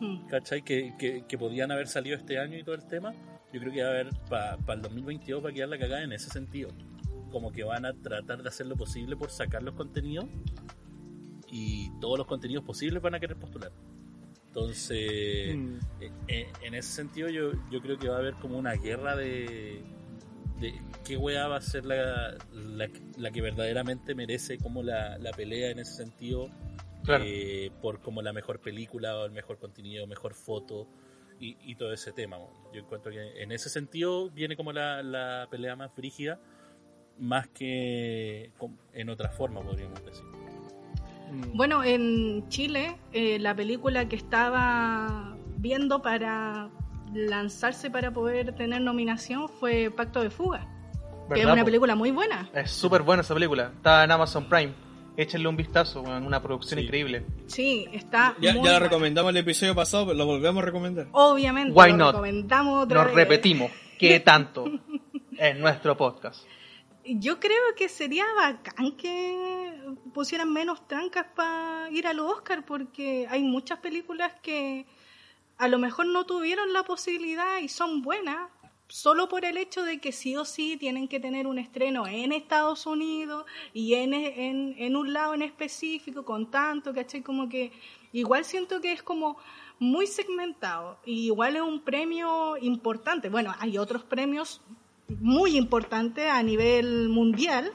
Hmm. ¿cachai? Que, que, que podían haber salido este año y todo el tema, yo creo que va a haber, para el 2022 va a quedar la cagada en ese sentido. Como que van a tratar de hacer lo posible por sacar los contenidos y todos los contenidos posibles van a querer postular. Entonces, Mm. eh, eh, en ese sentido yo, yo creo que va a haber como una guerra de, de qué weá va a ser la, la, la que verdaderamente merece como la, la pelea en ese sentido Claro. eh, por como la mejor película o el mejor contenido, mejor foto y, y todo ese tema. Yo encuentro que en ese sentido viene como la, la pelea más frígida, más que en otra forma, podríamos decir. Mm. Bueno, en Chile, eh, la película que estaba viendo para lanzarse para poder tener nominación fue Pacto de Fuga, que es ¿Verdad, una po? película muy buena. Es súper buena esa película. Está en Amazon Prime. Échenle un vistazo, una producción Sí. increíble. Sí, está Ya, muy ya la recomendamos el episodio pasado, pero lo volvemos a recomendar. Obviamente, Why lo not? recomendamos otra Nos vez. repetimos. ¿Qué tanto? en nuestro podcast. Yo creo que sería bacán que pusieran menos trancas para ir a los Oscar porque hay muchas películas que a lo mejor no tuvieron la posibilidad y son buenas solo por el hecho de que sí o sí tienen que tener un estreno en Estados Unidos y en, en, en un lado en específico con tanto, ¿cachai? Como que igual siento que es como muy segmentado y igual es un premio importante. Bueno, hay otros premios muy importantes a nivel mundial,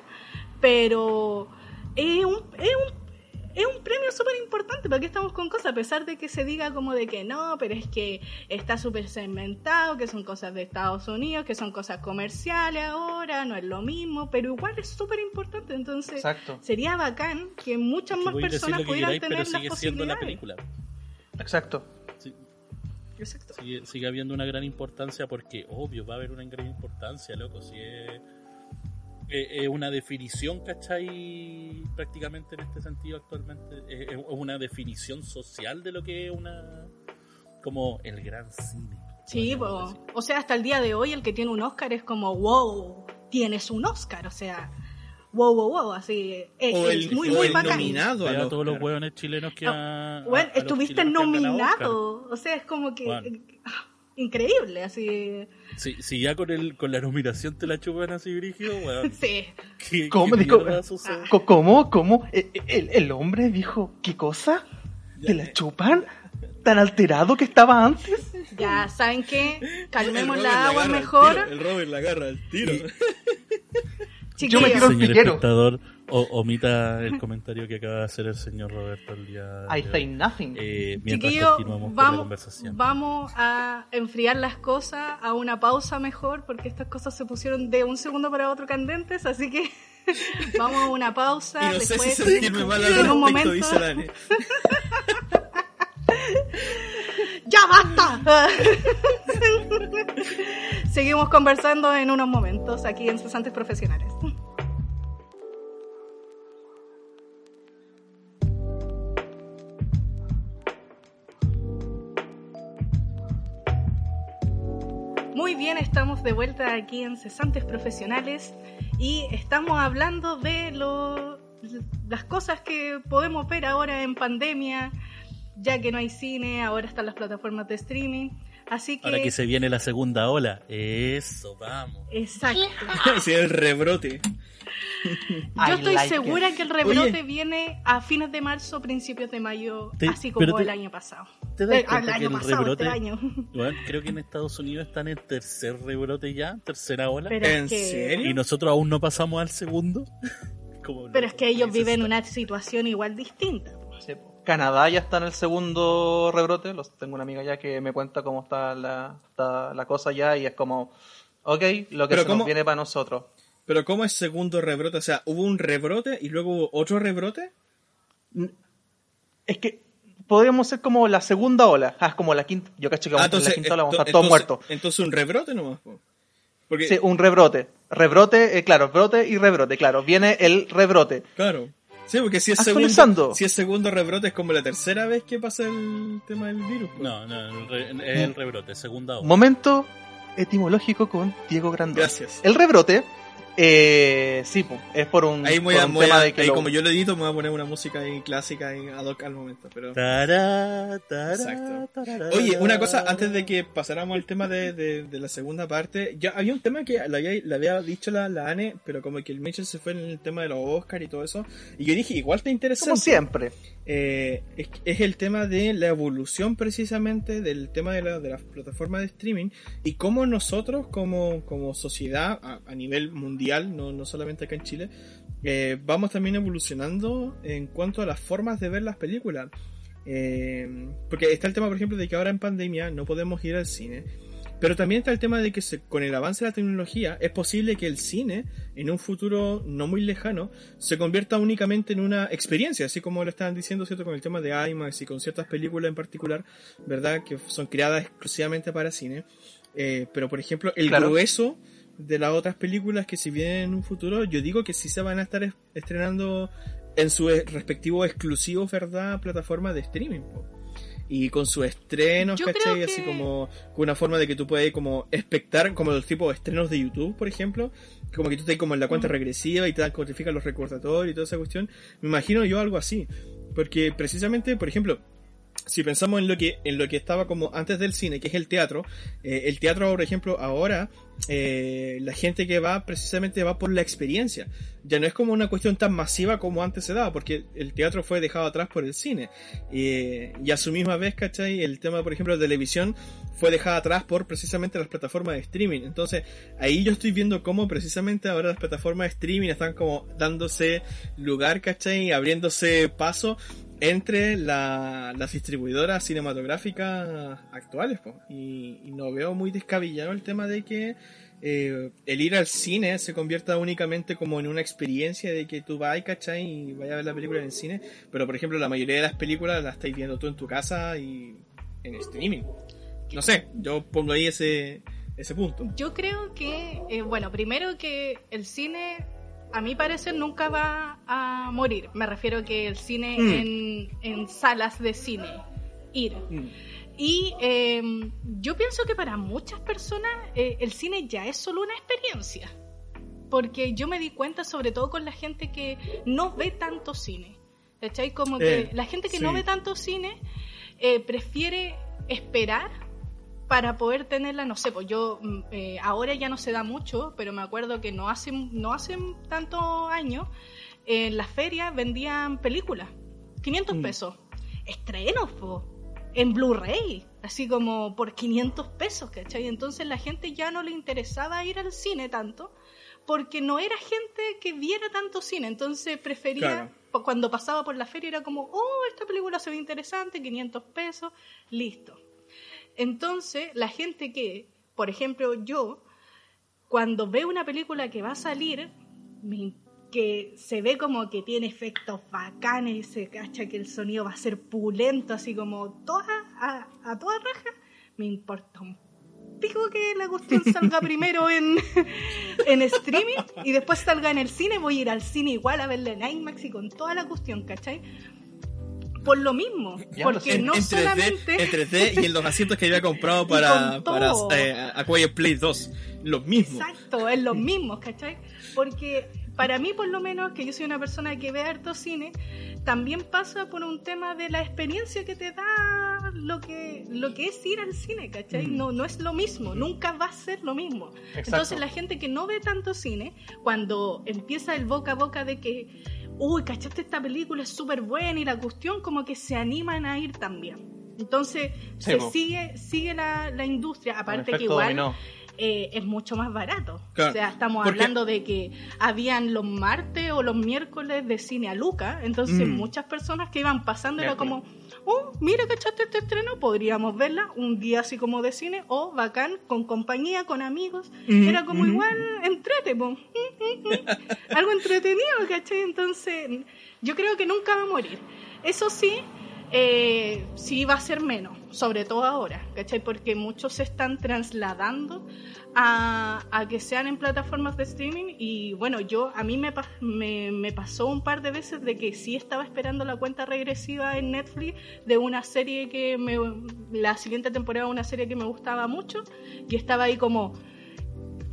pero es un, es un es un premio súper importante, porque estamos con cosas, a pesar de que se diga como de que no, pero es que está súper segmentado, que son cosas de Estados Unidos, que son cosas comerciales ahora, no es lo mismo, pero igual es súper importante, entonces Exacto. sería bacán que muchas Que más personas pudieran queráis, tener pero las sigue siendo la posibilidades. película. Exacto. Exacto. sigue, sigue habiendo una gran importancia porque, obvio, va a haber una gran importancia, loco. Si es, es- es una definición, ¿cachai? Prácticamente en este sentido actualmente. Es, es una definición social de lo que es una. como el gran cine. Sí, o sea, hasta el día de hoy el que tiene un Oscar es como, wow, tienes un Oscar, o sea, wow, wow, wow, así, es, O es el, muy, o muy el bacán. nominado a todos los hueones chilenos que Ah, Bueno, a- estuviste nominado, o sea, es como que Bueno. ah, increíble, así, Si, si ya con, el, con la nominación te la chupan así, Brígido, weón. sí. ¿Qué, ¿Cómo? qué? Co- ¿Cómo? ¿Cómo? ¿E- ¿El, el hombre dijo qué cosa? ¿Que la chupan? ¿Tan alterado que estaba antes? Ya, ¿saben qué? El Calmemos la agua mejor. el Robert la agarra al tiro. Yo me tiro- Señor espectador, o- omita el comentario que acaba de hacer el señor Roberto el día I de say hoy. nothing. Eh, mientras Chiquillos, continuamos con la vamos, conversación. vamos a enfriar las cosas a una pausa mejor, porque estas cosas se pusieron de un segundo para otro candentes, así que vamos a una pausa. Y no sé si después, sentirme mal al en un respecto, momento, dice Dani. ¡Ya basta! Seguimos conversando en unos momentos aquí en Cesantes Profesionales. Muy bien, estamos de vuelta aquí en Cesantes Profesionales y estamos hablando de las cosas que podemos ver ahora en pandemia, ya que no hay cine, ahora están las plataformas de streaming. Así que. Ahora que se viene la segunda ola. Eso, vamos. Exacto. Sí, el rebrote. Yo I estoy like segura it. que el rebrote Oye. viene a fines de marzo, principios de mayo, Te- así como te- el año pasado. ¿Te das Eh, cuenta al que año el pasado, rebrote... este año. Bueno, creo que en Estados Unidos están en tercer rebrote ya, tercera ola. Pero ¿En es que, serio? Y nosotros aún no pasamos al segundo. Como pero es que ellos viven una situación igual distinta. Sí, po. Canadá ya está en el segundo rebrote. Los, tengo una amiga ya que me cuenta cómo está la, está la cosa ya y es como, ok, lo que se cómo- nos viene para nosotros. Pero ¿cómo es segundo rebrote? O sea, ¿hubo un rebrote y luego hubo otro rebrote? Es que podríamos ser como la segunda ola. Ah, es como la quinta. Yo cacho que vamos a ser la quinta ola, vamos a estar todos entonces- muertos. Entonces un rebrote nomás. po. Porque, Sí, un rebrote. Rebrote, eh, claro, brote y rebrote, claro. Viene el rebrote. claro. Sí, porque si es, segundo, si es segundo rebrote es como la tercera vez que pasa el tema del virus. po. No, no, el, re- es el rebrote, segunda. Momento etimológico con Diego Grandón. Gracias. El rebrote, eh, sí, po, es por un, Ahí, voy por a, un voy tema a- de que ahí lo- como yo lo edito, me voy a poner una música ahí clásica ahí ad hoc al momento. Pero... Tará, tará, Exacto. tarará. Oye, una cosa, antes de que pasáramos al tema de, de- de la segunda parte, ya había un tema que le había, le había dicho la, la Ane, pero como que el Mitchell se fue en el tema de los Oscar y todo eso, y yo dije, igual está interesante. como siempre. Eh, es, es el tema de la evolución precisamente del tema de, la, de las plataformas de streaming y cómo nosotros como, como sociedad a, a nivel mundial, no, no solamente acá en Chile, eh, vamos también evolucionando en cuanto a las formas de ver las películas. Eh, porque está el tema, por ejemplo, de que ahora en pandemia no podemos ir al cine. Pero también está el tema de que se- con el avance de la tecnología es posible que el cine, en un futuro no muy lejano, se convierta únicamente en una experiencia, así como lo estaban diciendo, ¿cierto? Con el tema de IMAX y con ciertas películas en particular, ¿verdad? Que son creadas exclusivamente para cine. Eh, pero, por ejemplo, el Claro. grueso de las otras películas que si vienen en un futuro, yo digo que sí se van a estar es- estrenando en sus respectivos exclusivos, ¿verdad? Plataformas de streaming. po. Y con sus estrenos, Yo ¿cachai? que- Así como con una forma de que tú puedes como espectar, como los tipos de estrenos de YouTube, por ejemplo, como que tú estás como en la cuenta regresiva y te dan codifican los recordatorios y toda esa cuestión. Me imagino yo algo así. Porque precisamente, por ejemplo, si pensamos en lo que en lo que estaba como antes del cine, que es el teatro, eh, el teatro, por ejemplo, ahora eh, la gente que va precisamente va por la experiencia. Ya no es como una cuestión tan masiva como antes se daba, porque el teatro fue dejado atrás por el cine. Eh, y a su misma vez, ¿cachai? El tema, por ejemplo, de televisión fue dejado atrás por precisamente las plataformas de streaming. Entonces, ahí yo estoy viendo cómo precisamente ahora las plataformas de streaming están como dándose lugar, ¿cachai? Abriéndose paso entre la- las distribuidoras cinematográficas actuales. po. Y, y no veo muy descabellado el tema de que eh, el ir al cine se convierta únicamente como en una experiencia de que tú vas, ¿cachai? Y vayas a ver la película en el cine. Pero, por ejemplo, la mayoría de las películas las estáis viendo tú en tu casa y en streaming. No sé, yo pongo ahí ese, ese punto. Yo creo que, eh, bueno, primero que el cine, a mi parecer, nunca va a morir. Me refiero que el cine Mm. en, en salas de cine, ir. Mm. Y eh, yo pienso que para muchas personas eh, el cine ya es solo una experiencia. Porque yo me di cuenta, sobre todo con la gente que no ve tanto cine. ¿Cachai? Como que Eh, la gente que sí. no ve tanto cine eh, prefiere esperar para poder tenerla, no sé, pues yo mm, eh, ahora ya no se da mucho, pero me acuerdo que no hace, no hace tantos años en las ferias vendían películas, 500 Mm. pesos, estrenos, po, en Blu-ray, así como por 500 pesos, ¿cachai? Entonces la gente ya no le interesaba ir al cine tanto, porque no era gente que viera tanto cine, entonces prefería, Claro. po- cuando pasaba por la feria era como, oh, esta película se ve interesante, 500 pesos, listo. Entonces, la gente que, por ejemplo, yo, cuando veo una película que va a salir, me- que se ve como que tiene efectos bacanes y se cacha que el sonido va a ser pulento, así como toda, a, a toda raja, me importa un pico que la cuestión salga primero en, en streaming y después salga en el cine, voy a ir al cine igual a verla en IMAX y con toda la cuestión, ¿cachai? Por lo mismo, Ya, porque En, no en 3D, solamente... en 3D y en los asientos que había comprado para, para eh, A Quiet Place 2. Los mismos. Exacto, es los mismos, ¿cachai? Porque para mí, por lo menos, que yo soy una persona que ve harto cine, también pasa por un tema de la experiencia que te da lo que, lo que es ir al cine, ¿cachai? Mm. No, no es lo mismo, nunca va a ser lo mismo. Exacto. Entonces la gente que no ve tanto cine, cuando empieza el boca a boca de que, uy, ¿cachaste esta película? Es súper buena y la cuestión como que se animan a ir también. Entonces Sí, se po. sigue, sigue la, la industria, aparte que igual dominó. eh, es mucho más barato. Claro, O sea, estamos hablando de que habían los martes o los miércoles de cine a Luca, entonces Mm. muchas personas que iban Miércoles. como, oh, mira, ¿cachaste este estreno? Podríamos verla un día así como de cine o bacán, con compañía, con amigos. Mm, Era como mm. igual entrete, po. algo entretenido, ¿cachai? Entonces, yo creo que nunca va a morir. Eso sí, eh, sí va a ser menos, sobre todo ahora, ¿cachai? Porque muchos se están trasladando a, a que sean en plataformas de streaming y bueno, yo a mí me, me, pasó un par de veces de que sí estaba esperando la cuenta regresiva en Netflix de una serie que me, la siguiente temporada una serie que me gustaba mucho y estaba ahí como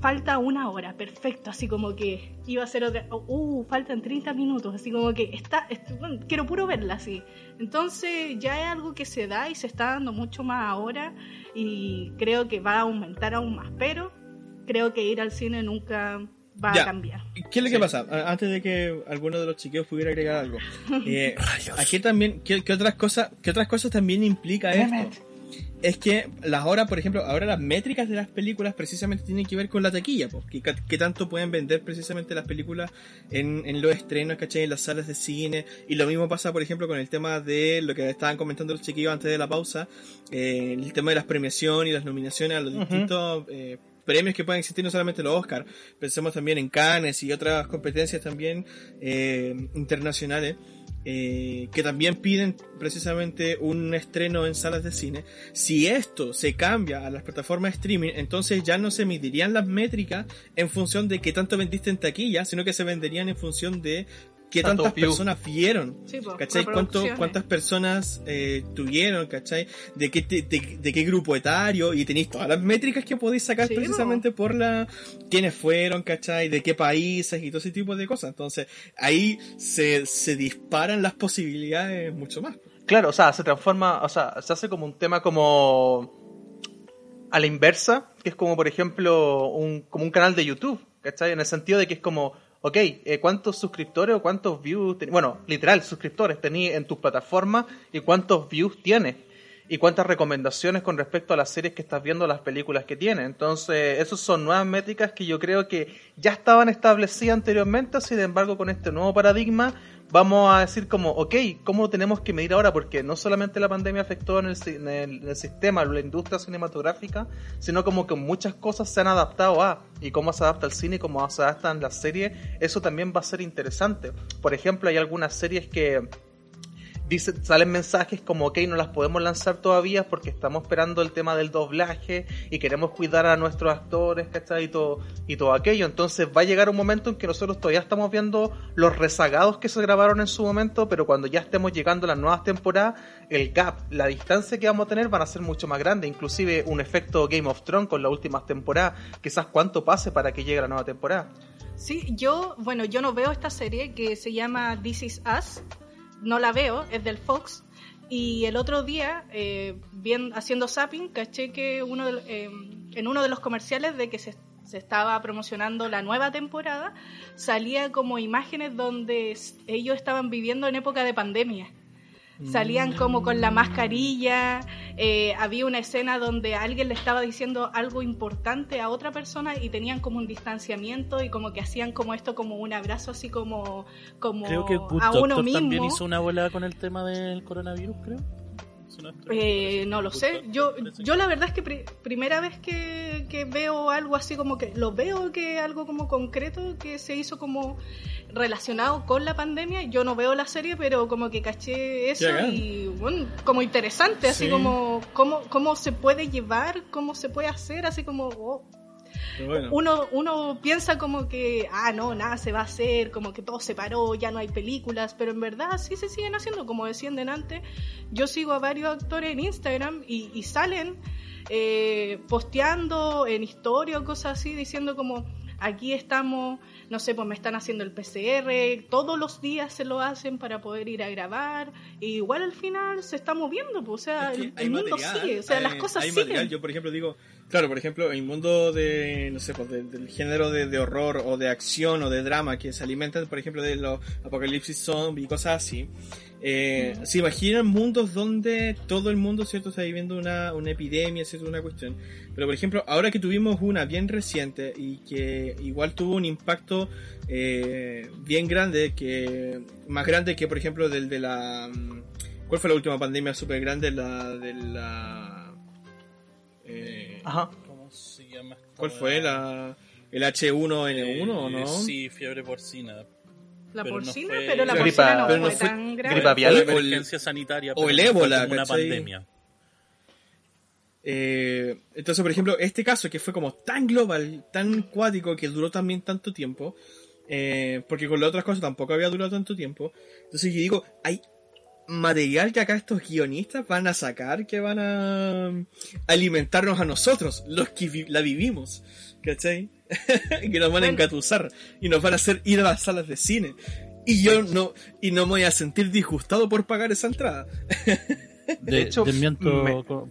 falta una hora, perfecto, así como que iba a ser otra, uh, faltan 30 minutos, así como que está, bueno, quiero puro verla así. Entonces ya es algo que se da y se está dando mucho más ahora y creo que va a aumentar aún más, pero creo que ir al cine nunca va Ya. a cambiar. ¿Qué es lo Sí. que pasa? Antes de que alguno de los chiquillos pudiera agregar algo. Eh, aquí también, ¿qué, qué otras cosas, ¿qué otras cosas también implica esto? Es que las horas, por ejemplo, ahora las métricas de las películas precisamente tienen que ver con la taquilla, porque qué tanto pueden vender precisamente las películas en, en los estrenos, ¿cachai? En las salas de cine. Y lo mismo pasa, por ejemplo, con el tema de lo que estaban comentando los chiquillos antes de la pausa, eh, el tema de las premiaciones y las nominaciones a los distintos eh, premios que pueden existir, no solamente los Oscars, pensemos también en Cannes y otras competencias también eh, internacionales. Eh, que también piden precisamente un estreno en salas de cine. Si esto se cambia a las plataformas de streaming, entonces ya no se medirían las métricas en función de qué tanto vendiste en taquilla, sino que se venderían en función de qué tantas personas vieron, ¿cachai? ¿Cuántas personas eh, tuvieron, ¿cachai? ¿De qué, de, qué grupo etario? Y tenéis todas las métricas que podéis sacar precisamente por la quiénes fueron, ¿cachai? De qué países y todo ese tipo de cosas. Entonces, ahí se, se disparan las posibilidades mucho más. Claro, o sea, se transforma, o sea, se hace como un tema como a la inversa, que es como, por ejemplo, un, como un canal de YouTube, ¿cachai? En el sentido de que es como ok, eh, ¿cuántos suscriptores o cuántos views, bueno, literal, suscriptores tenías en tus plataformas y cuántos views tienes? Y cuántas recomendaciones con respecto a las series que estás viendo, las películas que tienes. Entonces, esas son nuevas métricas que yo creo que ya estaban establecidas anteriormente, sin embargo, con este nuevo paradigma vamos a decir como, ok, ¿cómo tenemos que medir ahora? Porque no solamente la pandemia afectó en el, sistema, en la industria cinematográfica, sino como que muchas cosas se han adaptado a, y cómo se adapta el cine cómo se adaptan las series, eso también va a ser interesante. Por ejemplo, hay algunas series que salen mensajes como, ok, no las podemos lanzar todavía porque estamos esperando el tema del doblaje y queremos cuidar a nuestros actores, ¿cachai? Y todo, y todo aquello. Entonces va a llegar un momento en que nosotros todavía estamos viendo los rezagados que se grabaron en su momento, pero cuando ya estemos llegando a las nuevas temporadas, el gap, la distancia que vamos a tener van a ser mucho más grande. Inclusive un efecto Game of Thrones con las últimas temporadas, quizás cuánto pase para que llegue la nueva temporada. Sí, yo, bueno, yo no veo esta serie que se llama This Is Us, no la veo, es del Fox. Y el otro día, eh, haciendo zapping, caché que eh, en uno de los comerciales de que se, estaba promocionando la nueva temporada, salía como imágenes donde ellos estaban viviendo en época de pandemia salían como con la mascarilla, eh, había una escena donde alguien le estaba diciendo algo importante a otra persona y tenían como un distanciamiento y como que hacían como esto como un abrazo así como, como creo que a uno mismo. también hizo una bola con el tema del coronavirus, creo. Eh, no lo sé. Yo, yo la verdad es que primera vez que, que, veo algo así como que lo veo que algo como concreto que se hizo como relacionado con la pandemia. Yo no veo la serie, pero como que caché eso y bueno, como interesante, así como cómo, cómo se puede llevar, cómo se puede hacer, así como oh, uno, uno piensa como que, ah, no, nada se va a hacer, como que todo se paró, ya no hay películas, pero en verdad sí se siguen haciendo, como decían delante. Yo sigo a varios actores en Instagram y, salen eh, posteando en historia o cosas así, diciendo como, aquí estamos, no sé, pues me están haciendo el PCR, todos los días se lo hacen para poder ir a grabar, y igual al final se está moviendo, pues, o sea, el, mundo sigue, o sea, las cosas siguen. Yo, por ejemplo, digo, Claro, por ejemplo, el mundo de, no sé, pues del género de, horror o de acción o de drama que se alimentan, por ejemplo, de los apocalipsis zombie y cosas así, eh, se imaginan mundos donde todo el mundo, ¿cierto?, está viviendo una, una epidemia, ¿cierto?, una cuestión. Pero, por ejemplo, ahora que tuvimos una bien reciente y que igual tuvo un impacto eh, bien grande, que más grande que, por ejemplo, del de la... Mm, ¿Cuál fue la última pandemia súper grande? La de la eh, Ajá. ¿Cómo se llama? ¿Cuál fue? La, ¿El H1N1 o no? Sí, fiebre porcina. La porcina, pero la porcina no, fue, tan grave. Gripa aviar, o emergencia sanitaria. O el ébola. Una pandemia. Eh, entonces, por ejemplo, este caso que fue como tan global, tan cuático, que duró también tanto tiempo, eh, porque con las otras cosas tampoco había durado tanto tiempo. Entonces, yo digo, hay material que acá estos guionistas van a sacar, que van a alimentarnos a nosotros, los que la vivimos, ¿cachai? que nos van a engatusar y nos van a hacer ir a las salas de cine. Y yo no, y no me voy a sentir disgustado por pagar esa entrada. De, hecho,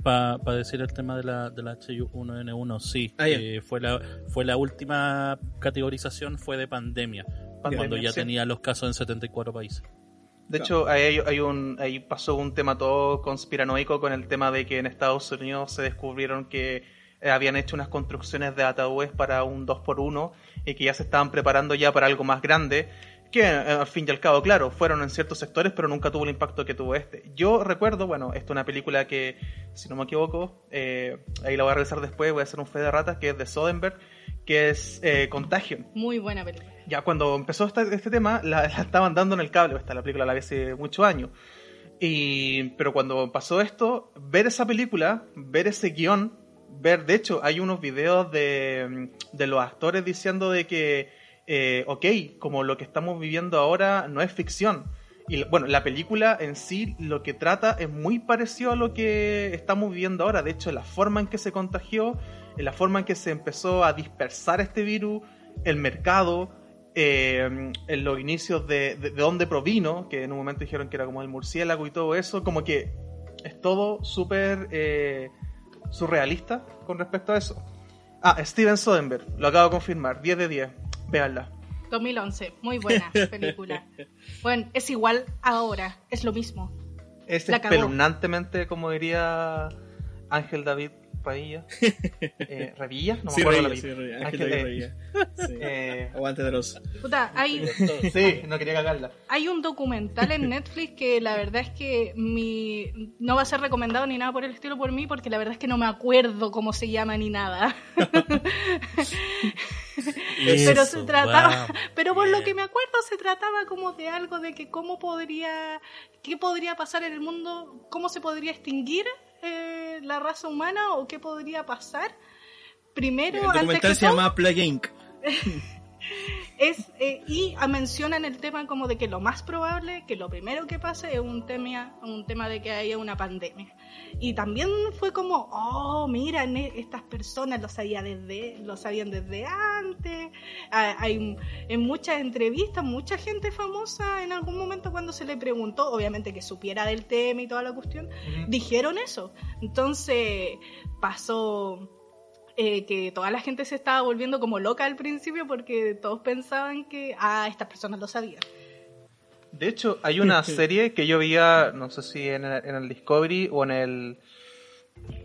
para decir el tema de la, de la H1N1, sí, ah, eh, fue, la, fue la última categorización, fue de pandemia, cuando ya tenía los casos en 74 países. De Claro. hecho, ahí, hay un, ahí pasó un tema todo conspiranoico con el tema de que en Estados Unidos se descubrieron que eh, habían hecho unas construcciones de ataúdes para un 2x1 y que ya se estaban preparando ya para algo más grande. Que eh, al fin y al cabo, claro, fueron en ciertos sectores, pero nunca tuvo el impacto que tuvo este. Yo recuerdo, bueno, esta es una película que, si no me equivoco, eh, ahí la voy a revisar después, voy a hacer un fe de ratas, que es de Soderbergh, que es eh, Contagion. Muy buena película. Ya cuando empezó esta- este tema, la, la estaban dando en el cable, esta la película la vi hace muchos años. Y, pero cuando pasó esto, ver esa película, ver ese guion, ver, de hecho, hay unos videos de, de los actores diciendo de que, eh, ok, como lo que estamos viviendo ahora no es ficción. Y bueno, la película en sí lo que trata es muy parecido a lo que estamos viviendo ahora. De hecho, la forma en que se contagió, en la forma en que se empezó a dispersar este virus, el mercado, eh, en los inicios de, de, de dónde provino, que en un momento dijeron que era como el murciélago y todo eso, como que es todo súper eh, surrealista con respecto a eso. Ah, Steven Soderbergh, lo acabo de confirmar, 10 de 10, véanla. 2011, muy buena película. Bueno, es igual ahora, es lo mismo. Es espeluznantemente, como diría Ángel David Padilla. Eh, ¿Revilla? No me Sí, acuerdo la sí. Ángel Ángel, David eh. Sí. eh, Aguante de los. Puta, hay, sí, no quería cagarla. hay un documental en Netflix que la verdad es que mi no va a ser recomendado ni nada por el estilo por mí porque la verdad es que no me acuerdo cómo se llama ni nada. pero se trataba, wow. pero por lo Bien. que me acuerdo se trataba como de algo de que cómo podría, qué podría pasar en el mundo, cómo se podría extinguir eh, la raza humana o qué podría pasar. Primero, El antes documental que se todo, llama Plague Inc. es eh, y mencionan el tema como de que lo más probable, que lo primero que pase es un tema, un tema de que haya una pandemia. Y también fue como, oh, mira, estas personas lo sabían desde, lo sabían desde antes. Ah, Hay en muchas entrevistas, mucha gente famosa en algún momento cuando se le preguntó, obviamente que supiera del tema y toda la cuestión, dijeron eso. Entonces pasó eh, que toda la gente se estaba volviendo como loca al principio porque todos pensaban que, ah, estas personas lo sabían. De hecho, hay una serie que yo veía, no sé si en el, en el Discovery o en el...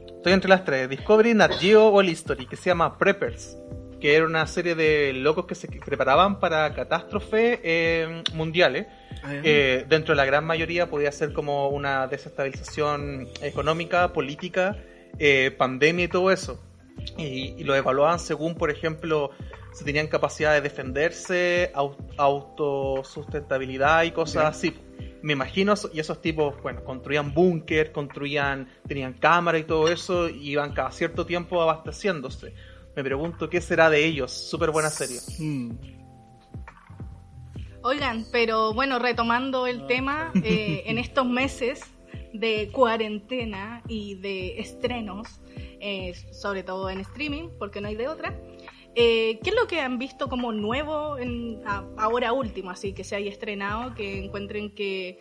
Estoy entre las tres, Discovery, Nat Geo o el History, que se llama Preppers, que era una serie de locos que se preparaban para catástrofes eh, mundiales. Eh, dentro de la gran mayoría podía ser como una desestabilización económica, política, eh, pandemia y todo eso. Y, y lo evaluaban según, por ejemplo, si tenían capacidad de defenderse, au- autosustentabilidad y cosas así. Me imagino, y esos tipos, bueno, construían búnker, construían, tenían cámara y todo eso, y iban cada cierto tiempo abasteciéndose. Me pregunto qué será de ellos. Súper buena serie. Mm. Oigan, pero bueno, retomando el tema, eh, en estos meses de cuarentena y de estrenos, eh, sobre todo en streaming, porque no hay de otra, eh, ¿qué es lo que han visto como nuevo en, a- ahora último, así que se haya estrenado, que encuentren que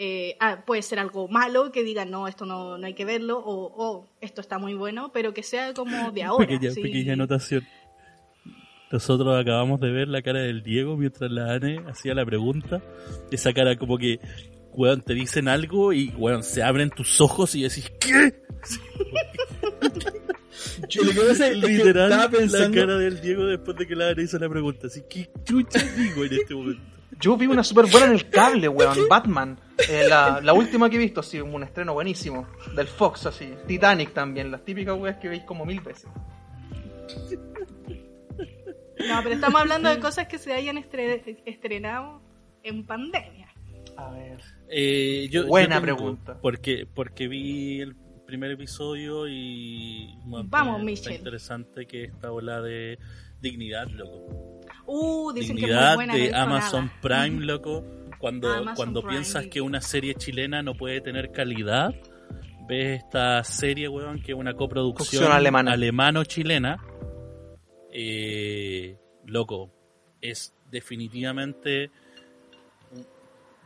eh, ah, puede ser algo malo, que digan, no, esto no, no hay que verlo, o "Oh, esto está muy bueno, pero que sea como de ahora. pequeña, sí. pequeña anotación. Nosotros acabamos de ver la cara del Diego mientras la Ane hacía la pregunta. Esa cara como que, weón, te dicen algo y, weón, se abren tus ojos y decís, ¿qué? Yo lo que pasa es Literal, estaba pensando. la cara del Diego después de que la hizo la pregunta. Así, ¿qué chucha digo en este momento? Yo vi una súper buena en el cable, weón. Batman. Eh, la, la última que he visto, así, un estreno buenísimo. Del Fox, así. Titanic también. Las típicas weas que veis como mil veces. No, pero estamos hablando de cosas que se hayan estre- estrenado en pandemia. A ver. Eh, yo, Buena yo tengo, pregunta. Porque, porque vi el primer episodio y bueno, Vamos, Michelle. interesante que esta ola de dignidad, loco. Uh, dicen que es muy dignidad buena. de Amazon nada. Prime, loco. Cuando, Amazon cuando Prime. piensas que una serie chilena no puede tener calidad, ves esta serie, weón, que es una coproducción Producción alemana. alemano-chilena. Eh, loco, es definitivamente...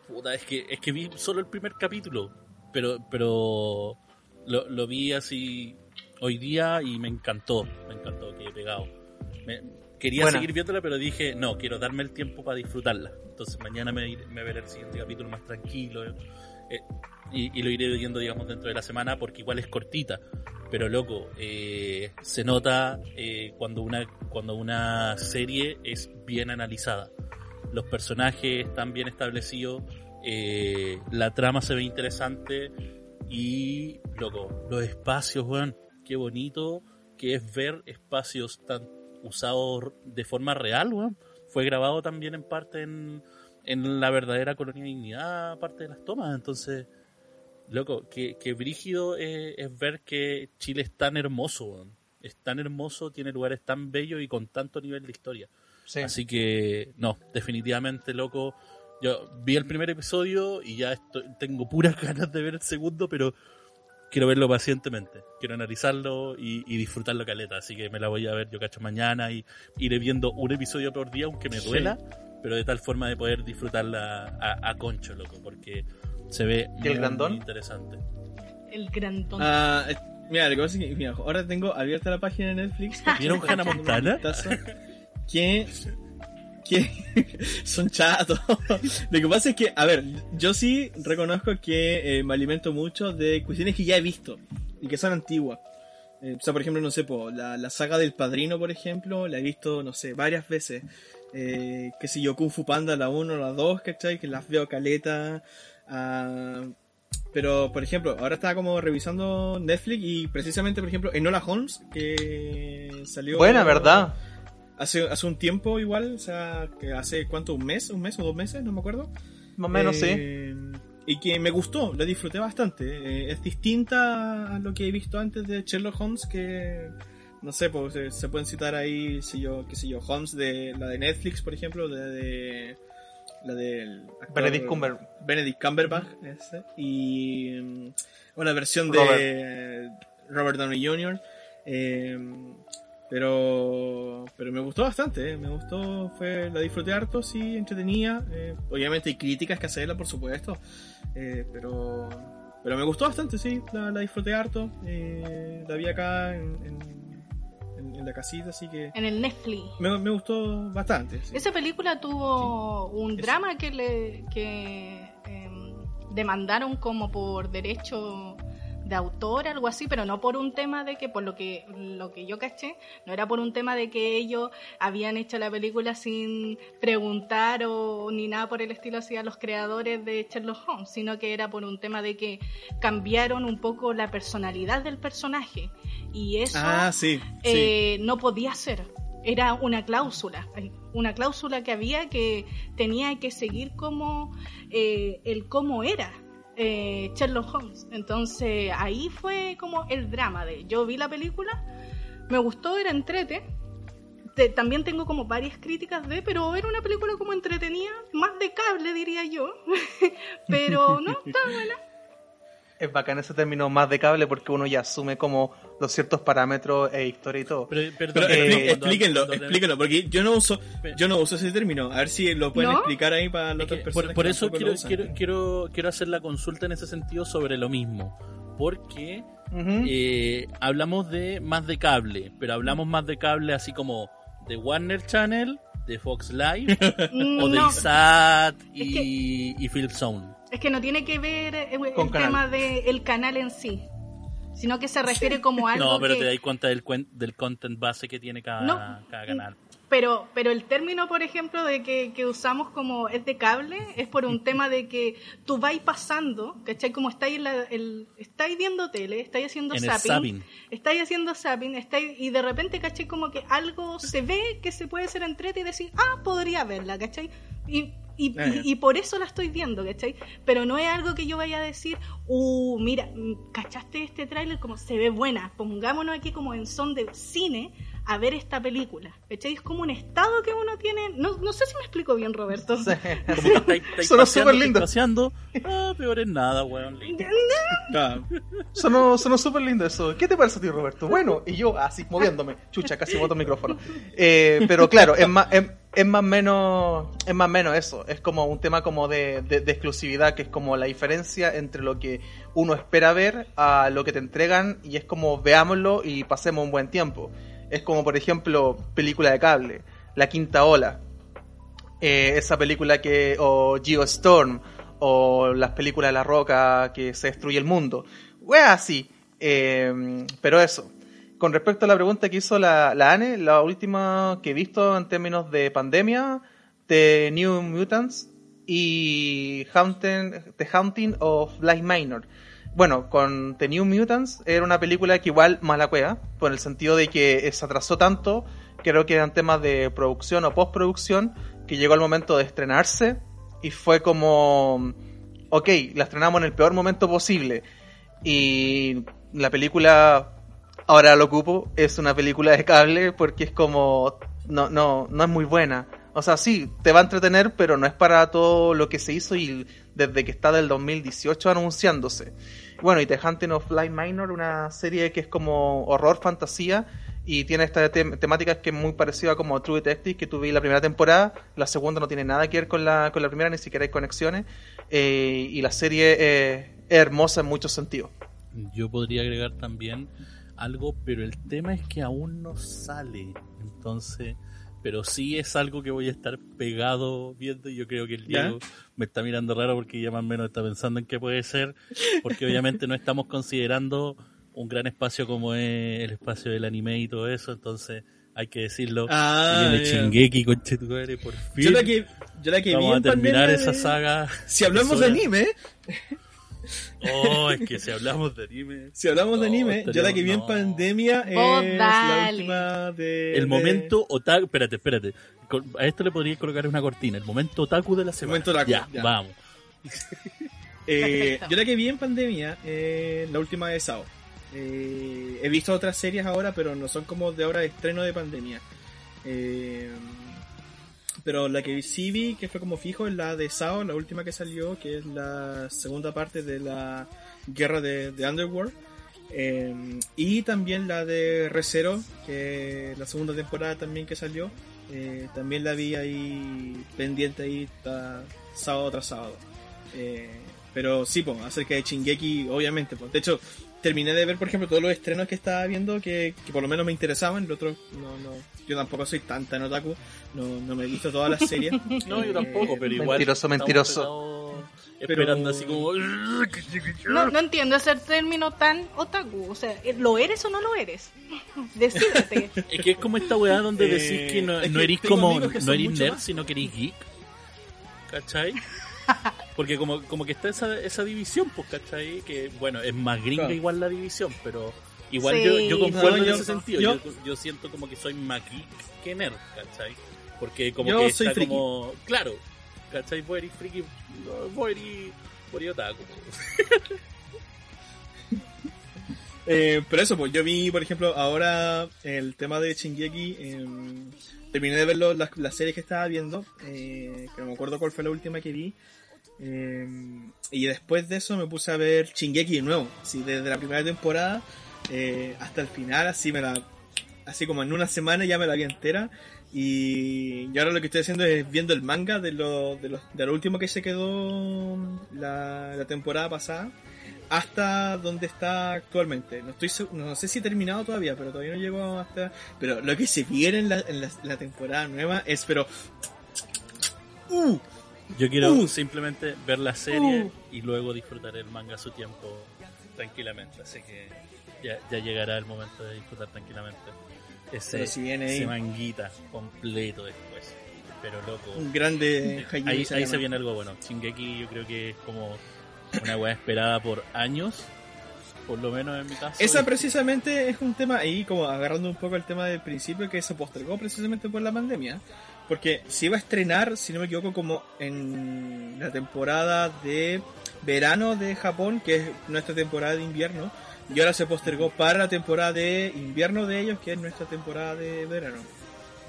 Puta, es que, es que vi solo el primer capítulo, pero, pero lo, lo vi así hoy día y me encantó, me encantó, quedé pegado. Me- quería Buena. seguir viéndola, pero dije, no, quiero darme el tiempo para disfrutarla. Entonces mañana me, me veré el siguiente capítulo más tranquilo. eh, y, y lo iré viendo, digamos, dentro de la semana, porque igual es cortita. Pero loco, eh, se nota eh, cuando, una, cuando una serie es bien analizada. Los personajes están bien establecidos, eh, la trama se ve interesante y, loco, los espacios, weón, qué bonito que es ver espacios tan usados de forma real, weón. Fue grabado también en parte en, en la verdadera colonia de dignidad, parte de las tomas, entonces, loco, que, que brígido eh, es ver que Chile es tan hermoso, weón. Es tan hermoso, tiene lugares tan bellos y con tanto nivel de historia. Sí. Así que, no, definitivamente, loco. Yo vi el primer episodio y ya estoy- tengo puras ganas de ver el segundo, pero quiero verlo pacientemente. Quiero analizarlo y, y disfrutarlo caleta. Así que me la voy a ver, yo cacho, mañana y iré viendo un episodio por día, aunque me Sí. duela, pero de tal forma de poder disfrutarla a, a concho, loco, porque se ve ¿Y el muy, grandón? muy interesante. El grandón. Eh, mira, lo que pasa es que mira, ahora tengo abierta la página de Netflix. ¿Vieron Hannah Montana? Que, que son chatos. Lo que pasa es que, a ver, yo sí reconozco que eh, me alimento mucho de cuestiones que ya he visto y que son antiguas. Eh, o sea, por ejemplo, no sé, la, la saga del padrino, por ejemplo, la he visto, no sé, varias veces. Eh, qué sé yo, Kung Fu Panda, la 1, la 2, ¿cachai? Que las veo caleta. Ah, pero, por ejemplo, ahora estaba como revisando Netflix y precisamente, por ejemplo, Enola Holmes, que salió... Buena, ¿verdad? Hace, hace un tiempo igual, o sea, que hace cuánto, un mes, un mes o dos meses, no me acuerdo. Más o menos, sí. Eh, Y que me gustó, la disfruté bastante. Eh, es distinta a lo que he visto antes de Sherlock Holmes, que no sé, pues se, se pueden citar ahí, si yo, qué sé yo, Holmes de la de Netflix, por ejemplo, la de la del Benedict Cumber. Benedict Cumberbatch, ese, y mm, una versión de Robert Downey Jr. eh, pero pero me gustó bastante, eh, me gustó, fue la disfruté harto, sí, entretenía. eh, obviamente hay críticas que hacerla, por supuesto, eh, pero pero me gustó bastante, sí, la, la disfruté harto. eh, la vi acá en, en- en- en la casita, así que En el Netflix. me, me gustó bastante. sí. Esa película tuvo un Eso. drama que le que em, demandaron como por derecho de autor, algo así, pero no por un tema de que, por lo que, lo que yo caché, no era por un tema de que ellos habían hecho la película sin preguntar o ni nada por el estilo así a los creadores de Sherlock Holmes, sino que era por un tema de que cambiaron un poco la personalidad del personaje. Y eso Ah, sí, sí. eh, no podía ser. Era una cláusula, una cláusula que había que tenía que seguir como eh, el cómo era eh, Sherlock Holmes. Entonces ahí fue como el drama de. Yo vi la película, me gustó, era entrete. Te- también tengo como varias críticas de, pero era una película como entretenida, más de cable diría yo. pero no, está buena. Es bacán ese término más de cable porque uno ya asume como los ciertos parámetros e historia y todo. Pero, Eh, explíquenlo, cuando- explíquenlo, porque yo no uso, yo no uso ese término. A ver si lo pueden ¿No? explicar ahí para las Es otras que personas. por, por eso quiero, quiero, quiero, quiero hacer la consulta en ese sentido sobre lo mismo. Porque eh, hablamos de más de cable, pero hablamos más de cable así como de Warner Channel, de Fox Live o de No, ISAT y, y Film Zone. Es que no tiene que ver eh, el, Con canal. tema del canal en sí, sino que se refiere como a algo No, pero que... te das cuenta del, cuen- del content base que tiene cada, No. cada canal. Pero, pero el término, por ejemplo, de que, que usamos como es de cable, es por un tema de que tú vais pasando, ¿cachai? Como estáis, en la- el, estáis viendo tele, estáis haciendo En zapping, zapping. estáis haciendo zapping, estáis, y de repente, ¿cachai? Como que algo se ve que se puede ser entrete y decir, ah, podría verla, ¿cachai? Y, y, Ah, y- y por eso la estoy viendo, ¿cachai? Pero no es algo que yo vaya a decir, uh, mira, mm, ¿cachaste este tráiler? Como se ve buena, pongámonos aquí como en son de cine a ver esta película, ¿cachai? Es como un estado que uno tiene, no, no sé si me explico bien, Roberto. Como que estáis, estáis Sonó súper lindo. paseando. Ah, peor es nada, weón. Sonó, sonó súper lindo eso. ¿Qué te parece a ti, Roberto? Bueno, y yo así moviéndome. Chucha, casi boto el micrófono. Eh, pero claro, es más, es, es más menos es más menos eso. Es como un tema como de, de- de exclusividad, que es como la diferencia entre lo que uno espera ver a lo que te entregan y es como veámoslo y pasemos un buen tiempo. Es como, por ejemplo, película de cable. La Quinta Ola. Eh, esa película que. o Geostorm. O las películas de La Roca que se destruye el mundo. Wea así. Eh, pero eso. Con respecto a la pregunta que hizo la, la Anne, la última que he visto en términos de pandemia, The New Mutants y Haunting, The Haunting of Light Minor. Bueno, con The New Mutants era una película que igual mala cueva, por el sentido de que se atrasó tanto, creo que eran temas de producción o postproducción, que llegó el momento de estrenarse y fue como, ok, la estrenamos en el peor momento posible. Y la película ahora lo ocupo, es una película de cable porque es como, no, no, no es muy buena. O sea, sí, te va a entretener, pero no es para todo lo que se hizo y desde que está del 2018 anunciándose. Bueno, y The Hunting of Light Minor, una serie que es como horror, fantasía, y tiene esta tem temática que es muy parecida como True Detective, que tuve la primera temporada, la segunda no tiene nada que ver con la, con la primera, ni siquiera hay conexiones, eh, y la serie es hermosa en muchos sentidos. Yo podría agregar también algo, pero el tema es que aún no sale. Entonces, pero sí es algo que voy a estar pegado viendo y yo creo que el Diego me está mirando raro porque ya más o menos está pensando en qué puede ser, porque obviamente no estamos considerando un gran espacio como es el espacio del anime y todo eso, entonces hay que decirlo. Ah, viene ya. Shingeki con Chetuare, por fin. Yo la que, yo la que vi Vamos a en terminar esa de- saga. Si hablamos de anime, Oh, es que si hablamos de anime. si hablamos de No, anime, yo la que vi en pandemia es Vos la dale. última de... El de- momento otaku. Espérate, espérate. A esto le podría colocar una cortina. El momento otaku de la semana. momento otaku, ya, ya. vamos. Eh, yo la que vi en pandemia, eh, la última de Sao. Eh, he visto otras series ahora, pero no son como de ahora de estreno de pandemia. Eh, pero la que sí vi, que fue como fijo, es la de Sao, la última que salió, que es la segunda parte de la guerra de, de Underworld. Eh, y también la de Recero, que la segunda temporada también que salió. eh, también la vi ahí pendiente ahí ta- sábado tras sábado. Eh, pero sí, pues, acerca de Chingeki, obviamente. Pues. De hecho, terminé de ver, por ejemplo, todos los estrenos que estaba viendo que, que por lo menos me interesaban. El otro, no, no, yo tampoco soy tanta en otaku, no, no me he visto todas las series. No, yo Eh, tampoco, pero igual. Mentiroso, mentiroso. Pero- Esperando así como. No, no entiendo ese término tan otaku. O sea, ¿lo eres o no lo eres? Decídete. Es que es como esta weá donde Eh, decís que no, eres como. No eres nerd, más. sino que eres geek. ¿Cachai? Porque como, como que está esa, esa división, pues, ¿cachai? Que bueno, es más gringa Claro. igual la división, pero igual Sí. yo, yo concuerdo No, en yo- ese sentido. Yo, yo- yo siento como que soy más geek que nerd, ¿cachai? Porque como Yo que soy está friki. como. Claro, ¿cachai? Vos eres friki, vos eres, vos eres otaku. Eh, pero eso, pues yo vi, por ejemplo, ahora el tema de Shingeki. eh, terminé de ver las, las series que estaba viendo, eh, que no me acuerdo cuál fue la última que vi. Eh, y después de eso me puse a ver Shingeki de nuevo. Así, desde la primera temporada eh, hasta el final, así me la. Así como en una semana ya me la vi entera. Y, y ahora lo que estoy haciendo es viendo el manga de lo, de lo, de lo último que se quedó la, la temporada pasada hasta donde está actualmente. No estoy no sé si he terminado todavía, pero todavía no llego hasta. Pero lo que se viene en la, en la, la temporada nueva es, pero. ¡Uh! Yo quiero Uh. simplemente ver la serie Uh. y luego disfrutar el manga a su tiempo tranquilamente. Así que ya, ya llegará el momento de disfrutar tranquilamente ese, si viene ese manguita completo después. Pero loco. Un grande ahí, ahí se viene algo bueno. Shingeki yo creo que es como una weá esperada por años. Por lo menos en mi caso. Esa precisamente es un tema ahí, como agarrando un poco el tema del principio, que se postergó precisamente por la pandemia. Porque se iba a estrenar, si no me equivoco, como en la temporada de verano de Japón, que es nuestra temporada de invierno, y ahora se postergó para la temporada de invierno de ellos, que es nuestra temporada de verano.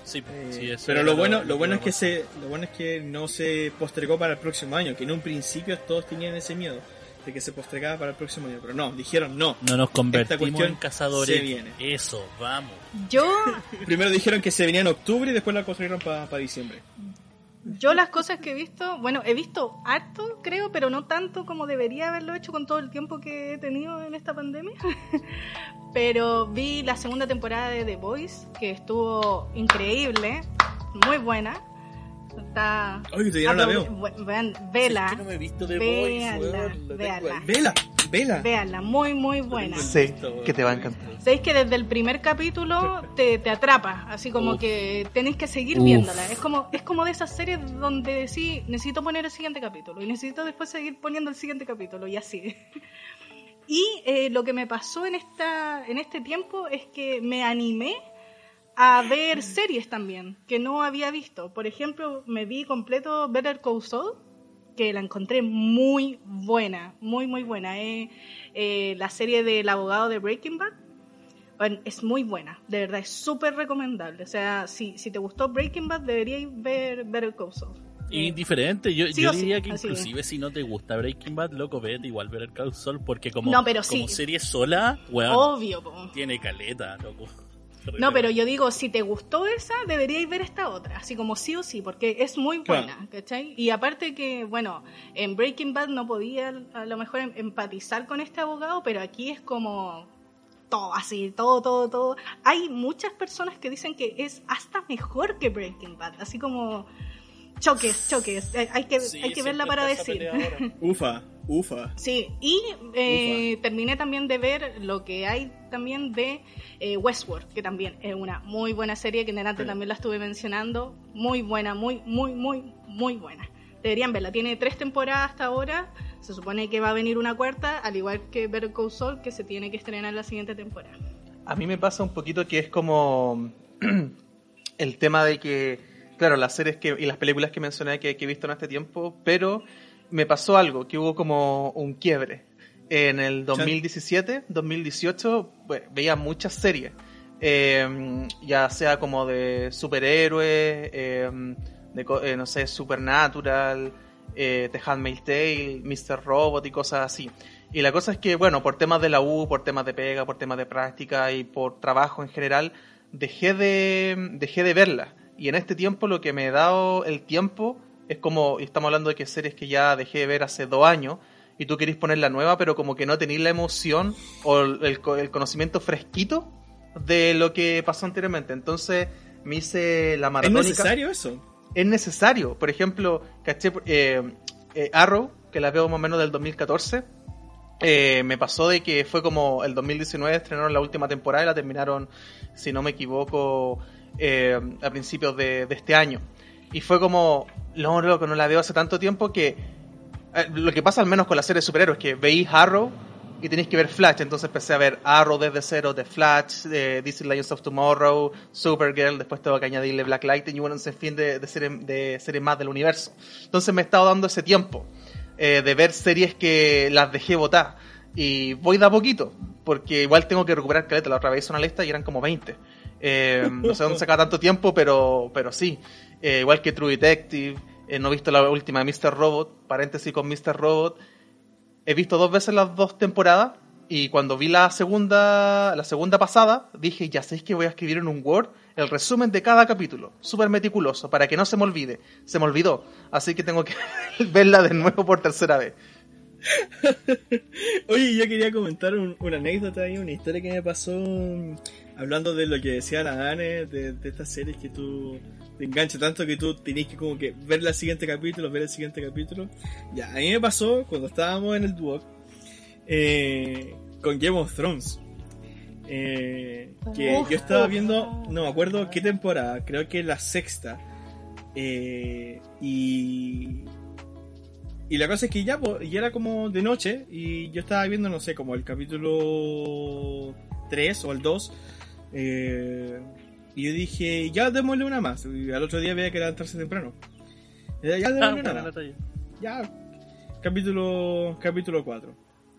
Sí, Eh, sí, eso pero lo bueno, lo bueno es que se, lo bueno es que no se postergó para el próximo año, que en un principio todos tenían ese miedo de que se postergaba para el próximo año, pero no, dijeron no. No nos convertimos cuestión en cazadores. se viene. Eso, vamos. Yo, Primero dijeron que se venía en octubre y después la construyeron para diciembre. yo las cosas que he visto, bueno, he visto harto, creo, pero no tanto como debería haberlo hecho con todo el tiempo que he tenido en esta pandemia. pero vi la segunda temporada de The Voice, que estuvo increíble. muy buena. Está. Oye, todavía no la veo. Vean, vela. Es que no me he visto The Véanla, Voice, weón, la tengo véanla. ahí. Vela, vela. Véanla, muy, muy buena. Sí, que te va a encantar. Sabéis que desde el primer capítulo te, te atrapa, así como Uf. que tenéis que seguir Uf. viéndola. Es como, es como de esas series donde sí, necesito poner el siguiente capítulo y necesito después seguir poniendo el siguiente capítulo y así. Y eh, lo que me pasó en, esta, en este tiempo es que me animé a ver series también, que no había visto. Por ejemplo, me vi completo Better Call Saul, que la encontré muy buena, muy, muy buena. Eh, eh, la serie del abogado de Breaking Bad. Bueno, es muy buena, de verdad, es súper recomendable. O sea, si, si te gustó Breaking Bad, deberíais ver Better Call Saul. Eh, Indiferente, yo, Sí yo sí, diría que es. inclusive si no te gusta Breaking Bad, loco, vete igual ver el Call Saul porque como, No, pero como sí. serie sola, weón, obvio, po. tiene caleta, loco. No, pero yo digo, si te gustó esa, deberíais ver esta otra, así como sí o sí, porque es muy Claro. buena, ¿cachai? Y aparte que, bueno, en Breaking Bad no podía a lo mejor em- empatizar con este abogado, pero aquí es como todo así, todo, todo, todo. Hay muchas personas que dicen que es hasta mejor que Breaking Bad, así como choques, choques, Eh, hay que, Sí, hay que verla para decir. Ufa, ufa. Sí, y eh, terminé también de ver lo que hay también de eh, Westworld, que también es una muy buena serie, que en delante Sí. también la estuve mencionando. Muy buena, muy, muy, muy, muy buena. Deberían verla. Tiene tres temporadas hasta ahora. Se supone que va a venir una cuarta, al igual que Better Call Saul, que se tiene que estrenar la siguiente temporada. A mí me pasa un poquito que es como el tema de que, claro, las series que, y las películas que mencioné que, que he visto en este tiempo, pero me pasó algo, que hubo como un quiebre. En el 2017, 2018, pues, veía muchas series, eh, ya sea como de superhéroes, eh, de, eh, no sé, Supernatural, eh, The Handmaid's Tale, Mr. Robot y cosas así. Y la cosa es que, bueno, por temas de la U, por temas de pega, por temas de práctica y por trabajo en general, dejé de, dejé de verla. Y en este tiempo lo que me he dado el tiempo es como, y estamos hablando de que series que ya dejé de ver hace dos años, y tú querés poner la nueva, pero como que no tenéis la emoción o el, el co- el conocimiento fresquito de lo que pasó anteriormente. Entonces me hice la ¿Es maratónica necesario eso? es necesario. Por ejemplo, caché eh, eh, Arrow, que la veo más o menos del 2014. eh, me pasó de que fue como el 2019 estrenaron la última temporada y la terminaron, si no me equivoco, eh, a principios de, este año. Y fue como, no, loco, no la veo hace tanto tiempo que eh, lo que pasa al menos con la serie de superhéroes, que veis Arrow y tenéis que ver Flash. Entonces empecé a ver Arrow desde cero, de Flash, de DC Legends of Tomorrow, Supergirl, después tengo que añadirle Black Lightning y bueno, un sinfín de, de series de series más del universo. Entonces me he estado dando ese tiempo eh, de ver series que las dejé votar. Y voy de a poquito, porque igual tengo que recuperar caleta. La otra vez hice una lista y eran como 20. Eh, no sé dónde saca tanto tiempo, pero, pero sí. Eh, igual que True Detective, eh, no he visto la última de Mr. Robot, paréntesis con Mr. Robot. He visto dos veces las dos temporadas y cuando vi la segunda, la segunda pasada, dije, ya sé que voy a escribir en un Word el resumen de cada capítulo, súper meticuloso, para que no se me olvide. Se me olvidó, así que tengo que verla de nuevo por tercera vez. Oye, yo quería comentar un- una anécdota y una historia que me pasó hablando de lo que decía la Anne, de, de estas series que tú te enganchas tanto que tú tenés que como que ver el siguiente capítulo, ver el siguiente capítulo. Ya, a mí me pasó cuando estábamos en el Duoc eh, con Game of Thrones. Eh, que yo estaba viendo, no me acuerdo qué temporada, creo que la sexta. Eh, y y la cosa es que ya, ya era como de noche y yo estaba viendo, no sé, como el capítulo 3 o el 2. Eh, y yo dije, ya démosle una más. Y al otro día veía que era levantarse temprano. Eh, Ya Ah, démosle buena una más. Ya, capítulo, capítulo 4.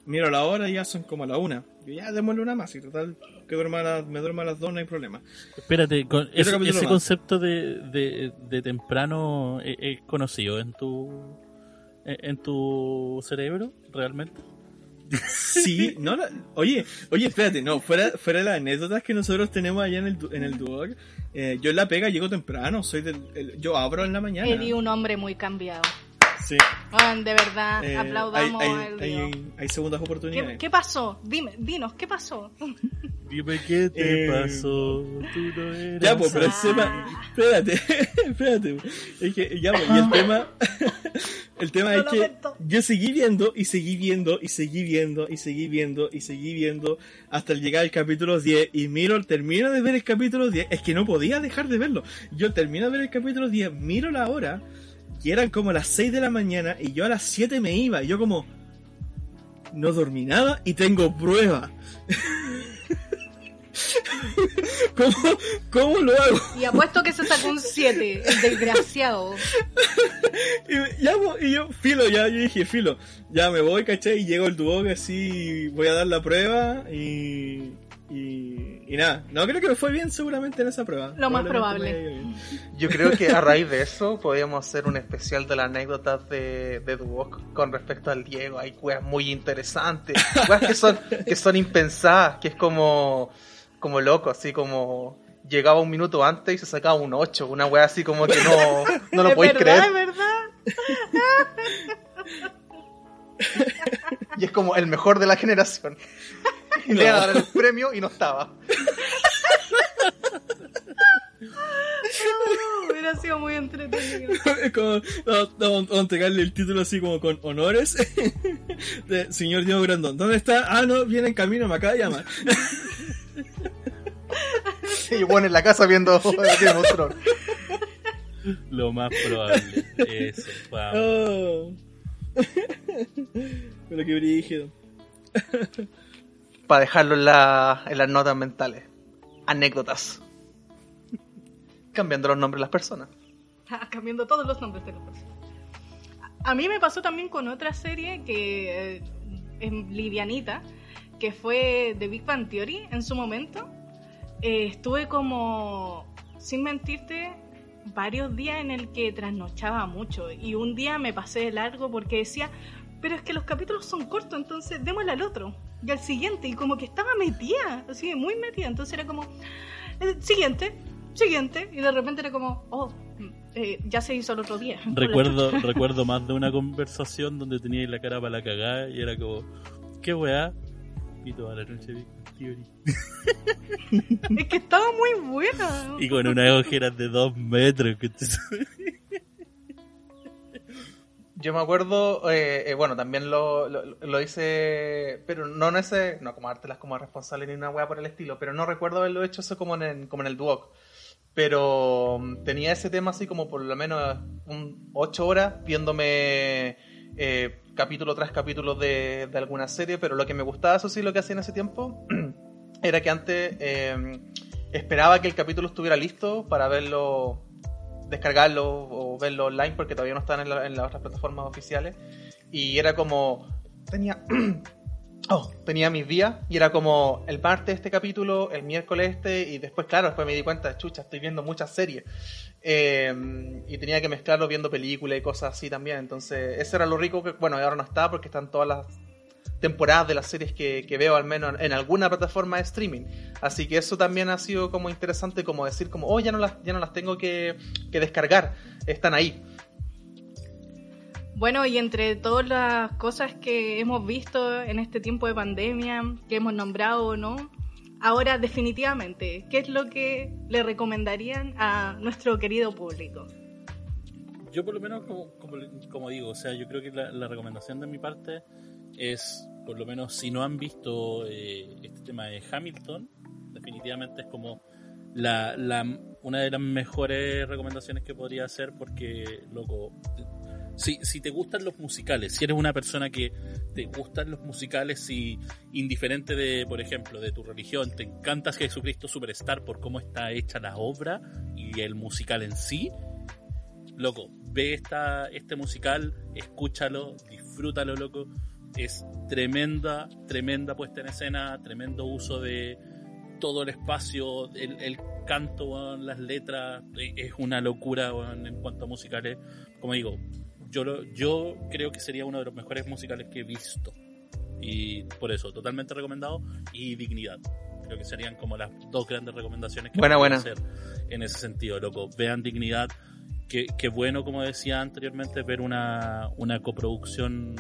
Miro la hora y ya son como la una. Y ya démosle una más. Y total, que duerma a me duerma a las dos, no hay problema. Espérate, con ese, concepto de, de, de temprano es, es conocido en tu en en tu cerebro realmente. Sí, no, oye, oye, espérate, no, fuera, fuera de las anécdotas que nosotros tenemos allá en el, en el Duoc, eh, yo en la pega llego temprano, soy del, el- yo abro en la mañana. Eddie, un hombre muy cambiado. Sí. De verdad, Eh, aplaudamos hay, hay, Río. hay, hay segundas ¿Qué, oportunidades. qué pasó? Dime, dinos, ¿qué pasó? Dime qué te Eh, pasó. Tú no eras Ya, pues, pero el tema. Espérate, espérate. Es que, ya, pues, y el tema. El tema Lo es que lamento. yo seguí viendo y seguí viendo y seguí viendo y seguí viendo y seguí viendo hasta llegar al capítulo 10 y miro, termino de ver el capítulo 10, es que no podía dejar de verlo. Yo termino de ver el capítulo 10, miro la hora y eran como las 6 de la mañana y yo a las 7 me iba y yo como no dormí nada y tengo prueba. ¿Cómo, ¿Cómo lo hago? Y apuesto que se sacó un 7, el desgraciado. Y, ya, y yo, filo, ya, yo dije, filo, ya me voy, ¿cachai? Y llego el Duoc así, voy a dar la prueba y, y, y nada. No, creo que me fue bien seguramente en esa prueba. Lo más probable. Yo creo que a raíz de eso podríamos hacer un especial de las anécdotas de, de Duoc con respecto al Diego. Hay weas muy interesantes, weas que son, que son impensadas, que es como, como loco, así como llegaba un minuto antes y se sacaba un 8, una wea así como que no, no lo podéis creer. es verdad. Y es como el mejor de la generación. Y le iban a dar el premio y no estaba. Uh, hubiera sido muy entretenido. Es como, no, no, vamos a entregarle el título así como con honores de señor Diego Grandón. ¿Dónde está? Ah, no, viene en camino, me acaba de llamar. Y bueno, en la casa viendo. Lo más probable. Eso, vamos. Oh. Pero que brígido. Para dejarlo en, la- en las notas mentales. Anécdotas. Cambiando los nombres de las personas. Ah, cambiando todos los nombres de las personas. A mí me pasó también con otra serie que eh, es livianita, que fue The Big Bang Theory en su momento. Eh, estuve como, sin mentirte, varios días en el que trasnochaba mucho y un día me pasé de largo porque decía, pero es que los capítulos son cortos, entonces démosle al otro y al siguiente y como que estaba metida, así muy metida, entonces era como, eh, siguiente, siguiente y de repente era como, oh, eh, ya se hizo el otro día. Recuerdo, recuerdo más de una conversación donde tenía la cara para la cagada y era como, ¿qué weá? Y toda la noche Theory. Es que estaba muy buena. Y con unas ojeras de dos metros. que te- Yo me acuerdo, eh, eh, bueno, también lo, lo, hice, pero no en ese, no como dártelas como responsable ni una wea por el estilo, pero no recuerdo haberlo hecho eso como en el, como en el Duoc. Pero mm, tenía ese tema así como por lo menos un, ocho horas viéndome eh, capítulo tras capítulo de, de alguna serie, pero lo que me gustaba, eso sí, lo que hacía en ese tiempo, era que antes eh, esperaba que el capítulo estuviera listo para verlo descargarlo o verlo online porque todavía no están en, la- en las otras plataformas oficiales. Y era como tenía oh, tenía mis días y era como el martes este capítulo el miércoles este y después claro después me di cuenta chucha estoy viendo muchas series. Eh, y tenía que mezclarlo viendo películas y cosas así también. Entonces ese era lo rico que bueno ahora no está porque están todas las temporadas de las series que, que veo al menos en alguna plataforma de streaming. Así que eso también ha sido como interesante como decir como, oh, ya no las, ya no las tengo que, que descargar, están ahí. Bueno, y entre todas las cosas que hemos visto en este tiempo de pandemia, que hemos nombrado o no, ahora definitivamente, ¿qué es lo que le recomendarían a nuestro querido público? Yo por lo menos, como, como, como digo, o sea, yo creo que la, la recomendación de mi parte es, por lo menos, si no han visto eh, este tema de Hamilton, definitivamente es como la, la, una de las mejores recomendaciones que podría hacer porque, loco, si, si te gustan los musicales, si eres una persona que te gustan los musicales y indiferente de, por ejemplo, de tu religión, te encanta Jesucristo Superstar por cómo está hecha la obra y el musical en sí, loco, ve esta, este musical, escúchalo, disfrútalo, loco. Es tremenda, tremenda puesta en escena, tremendo uso de todo el espacio, el, el canto, las letras, eh, es una locura en cuanto a musicales. Como digo, yo, lo- yo creo que sería uno de los mejores musicales que he visto. Y por eso, totalmente recomendado. Y Dignidad. Creo que serían como las dos grandes recomendaciones que Buena, buena. hacer en ese sentido, loco. Vean Dignidad, que, que bueno, como decía anteriormente, ver una, una coproducción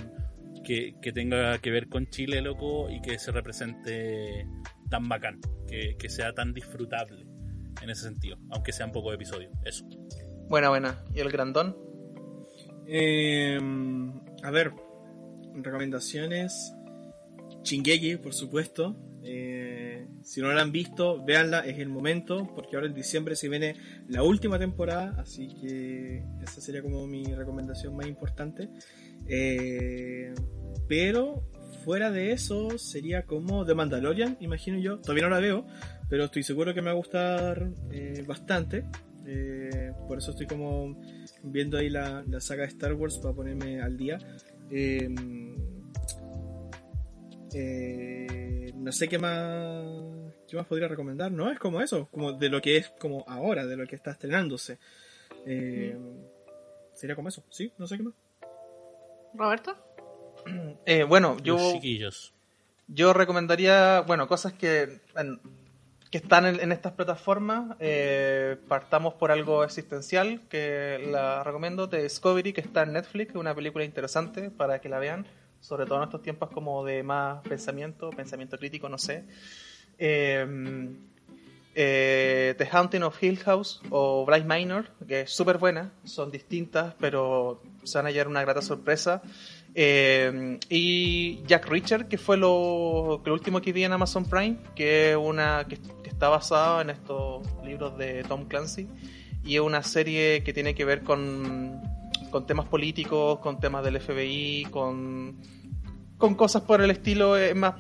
que, que tenga que ver con Chile, loco, y que se represente tan bacán, que, que sea tan disfrutable en ese sentido, aunque sean pocos episodios. Eso. Buena, buena. ¿Y el grandón? Eh, a ver, recomendaciones. Chingeki, por supuesto. Eh, si no la han visto, véanla, es el momento, porque ahora en diciembre se viene la última temporada, así que esa sería como mi recomendación más importante. Eh, pero fuera de eso, sería como The Mandalorian, imagino yo. Todavía no la veo, pero estoy seguro que me va a gustar eh, bastante. Eh, por eso estoy como viendo ahí la, la saga de Star Wars para ponerme al día. Eh, eh, no sé qué más qué más podría recomendar, ¿no? Es como eso, como de lo que es como ahora, de lo que está estrenándose. Eh, Sería como eso, ¿sí? No sé qué más. Roberto. Eh, bueno, Los yo, chiquillos. yo recomendaría, bueno, cosas que, en- que están en, en estas plataformas. Eh, partamos por algo existencial, que la recomiendo, de Discovery, que está en Netflix, es una película interesante para que la vean, sobre todo en estos tiempos como de más pensamiento, pensamiento crítico, no sé. Eh, eh, The Haunting of Hill House o Blind Minor, que es súper buena, son distintas, pero se van a llevar una grata sorpresa. Eh, y Jack Reacher, que fue lo, lo último que vi en Amazon Prime, que es una que, que está basada en estos libros de Tom Clancy y es una serie que tiene que ver con, con temas políticos, con temas del FBI, con, con cosas por el estilo, es más,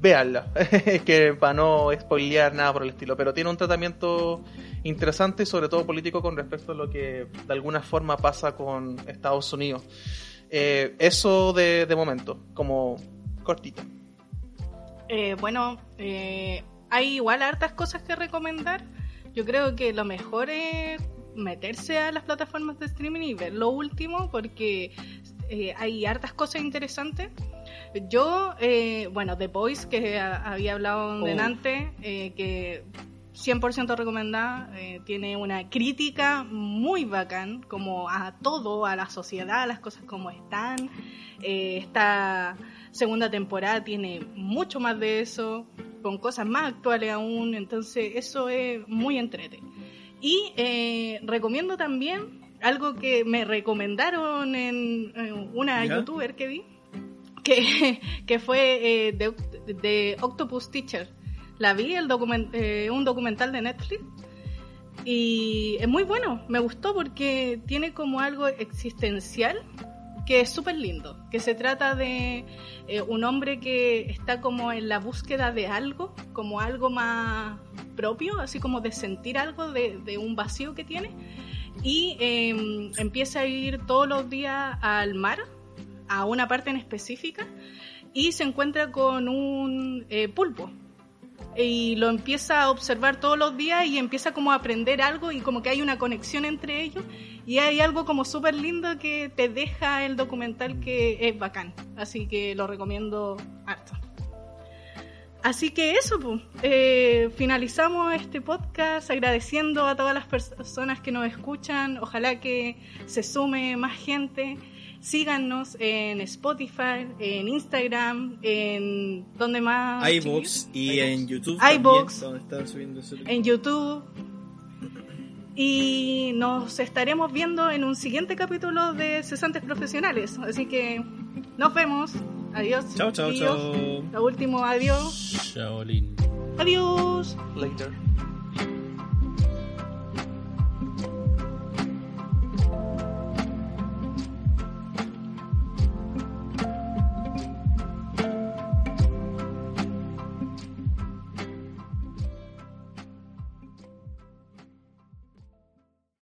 véanla, que para no spoilear nada por el estilo, pero tiene un tratamiento interesante sobre todo político con respecto a lo que de alguna forma pasa con Estados Unidos. Eh, eso de, de momento, como cortito. Eh, bueno, eh, hay igual hartas cosas que recomendar. Yo creo que lo mejor es meterse a las plataformas de streaming y ver lo último porque hay hartas cosas interesantes. Yo, eh, bueno, The Voice, que a- había hablado Oh. delante, eh, que 100% recomendada, eh, tiene una crítica muy bacán, como a todo, a la sociedad, a las cosas como están. Eh, esta segunda temporada tiene mucho más de eso, con cosas más actuales aún, entonces eso es muy entrete. Y eh, recomiendo también algo que me recomendaron en, en una ¿Ya? youtuber que vi, que, fue eh, de, Octopus Teacher. La vi, el eh, un documental de Netflix. Y es muy bueno, me gustó porque tiene como algo existencial que es súper lindo, que se trata de eh, un hombre que está como en la búsqueda de algo, como algo más propio, así como de sentir algo de, un vacío que tiene, y eh, empieza a ir todos los días al mar, a una parte en específica, y se encuentra con un eh, pulpo, y lo empieza a observar todos los días y empieza como a aprender algo y como que hay una conexión entre ellos y hay algo como súper lindo que te deja el documental que es bacán, así que lo recomiendo harto. Así que eso, pues, eh, finalizamos este podcast agradeciendo a todas las personas que nos escuchan, ojalá que se sume más gente. Síganos en Spotify, en Instagram, en donde más. iVoox y en YouTube iVoox. también, donde están subiendo ese- en YouTube. Y nos estaremos viendo en un siguiente capítulo de Cesantes Profesionales. Así que nos vemos. Adiós. Chao, chao, chao. Lo último, adiós. Shaolin. Adiós. Later.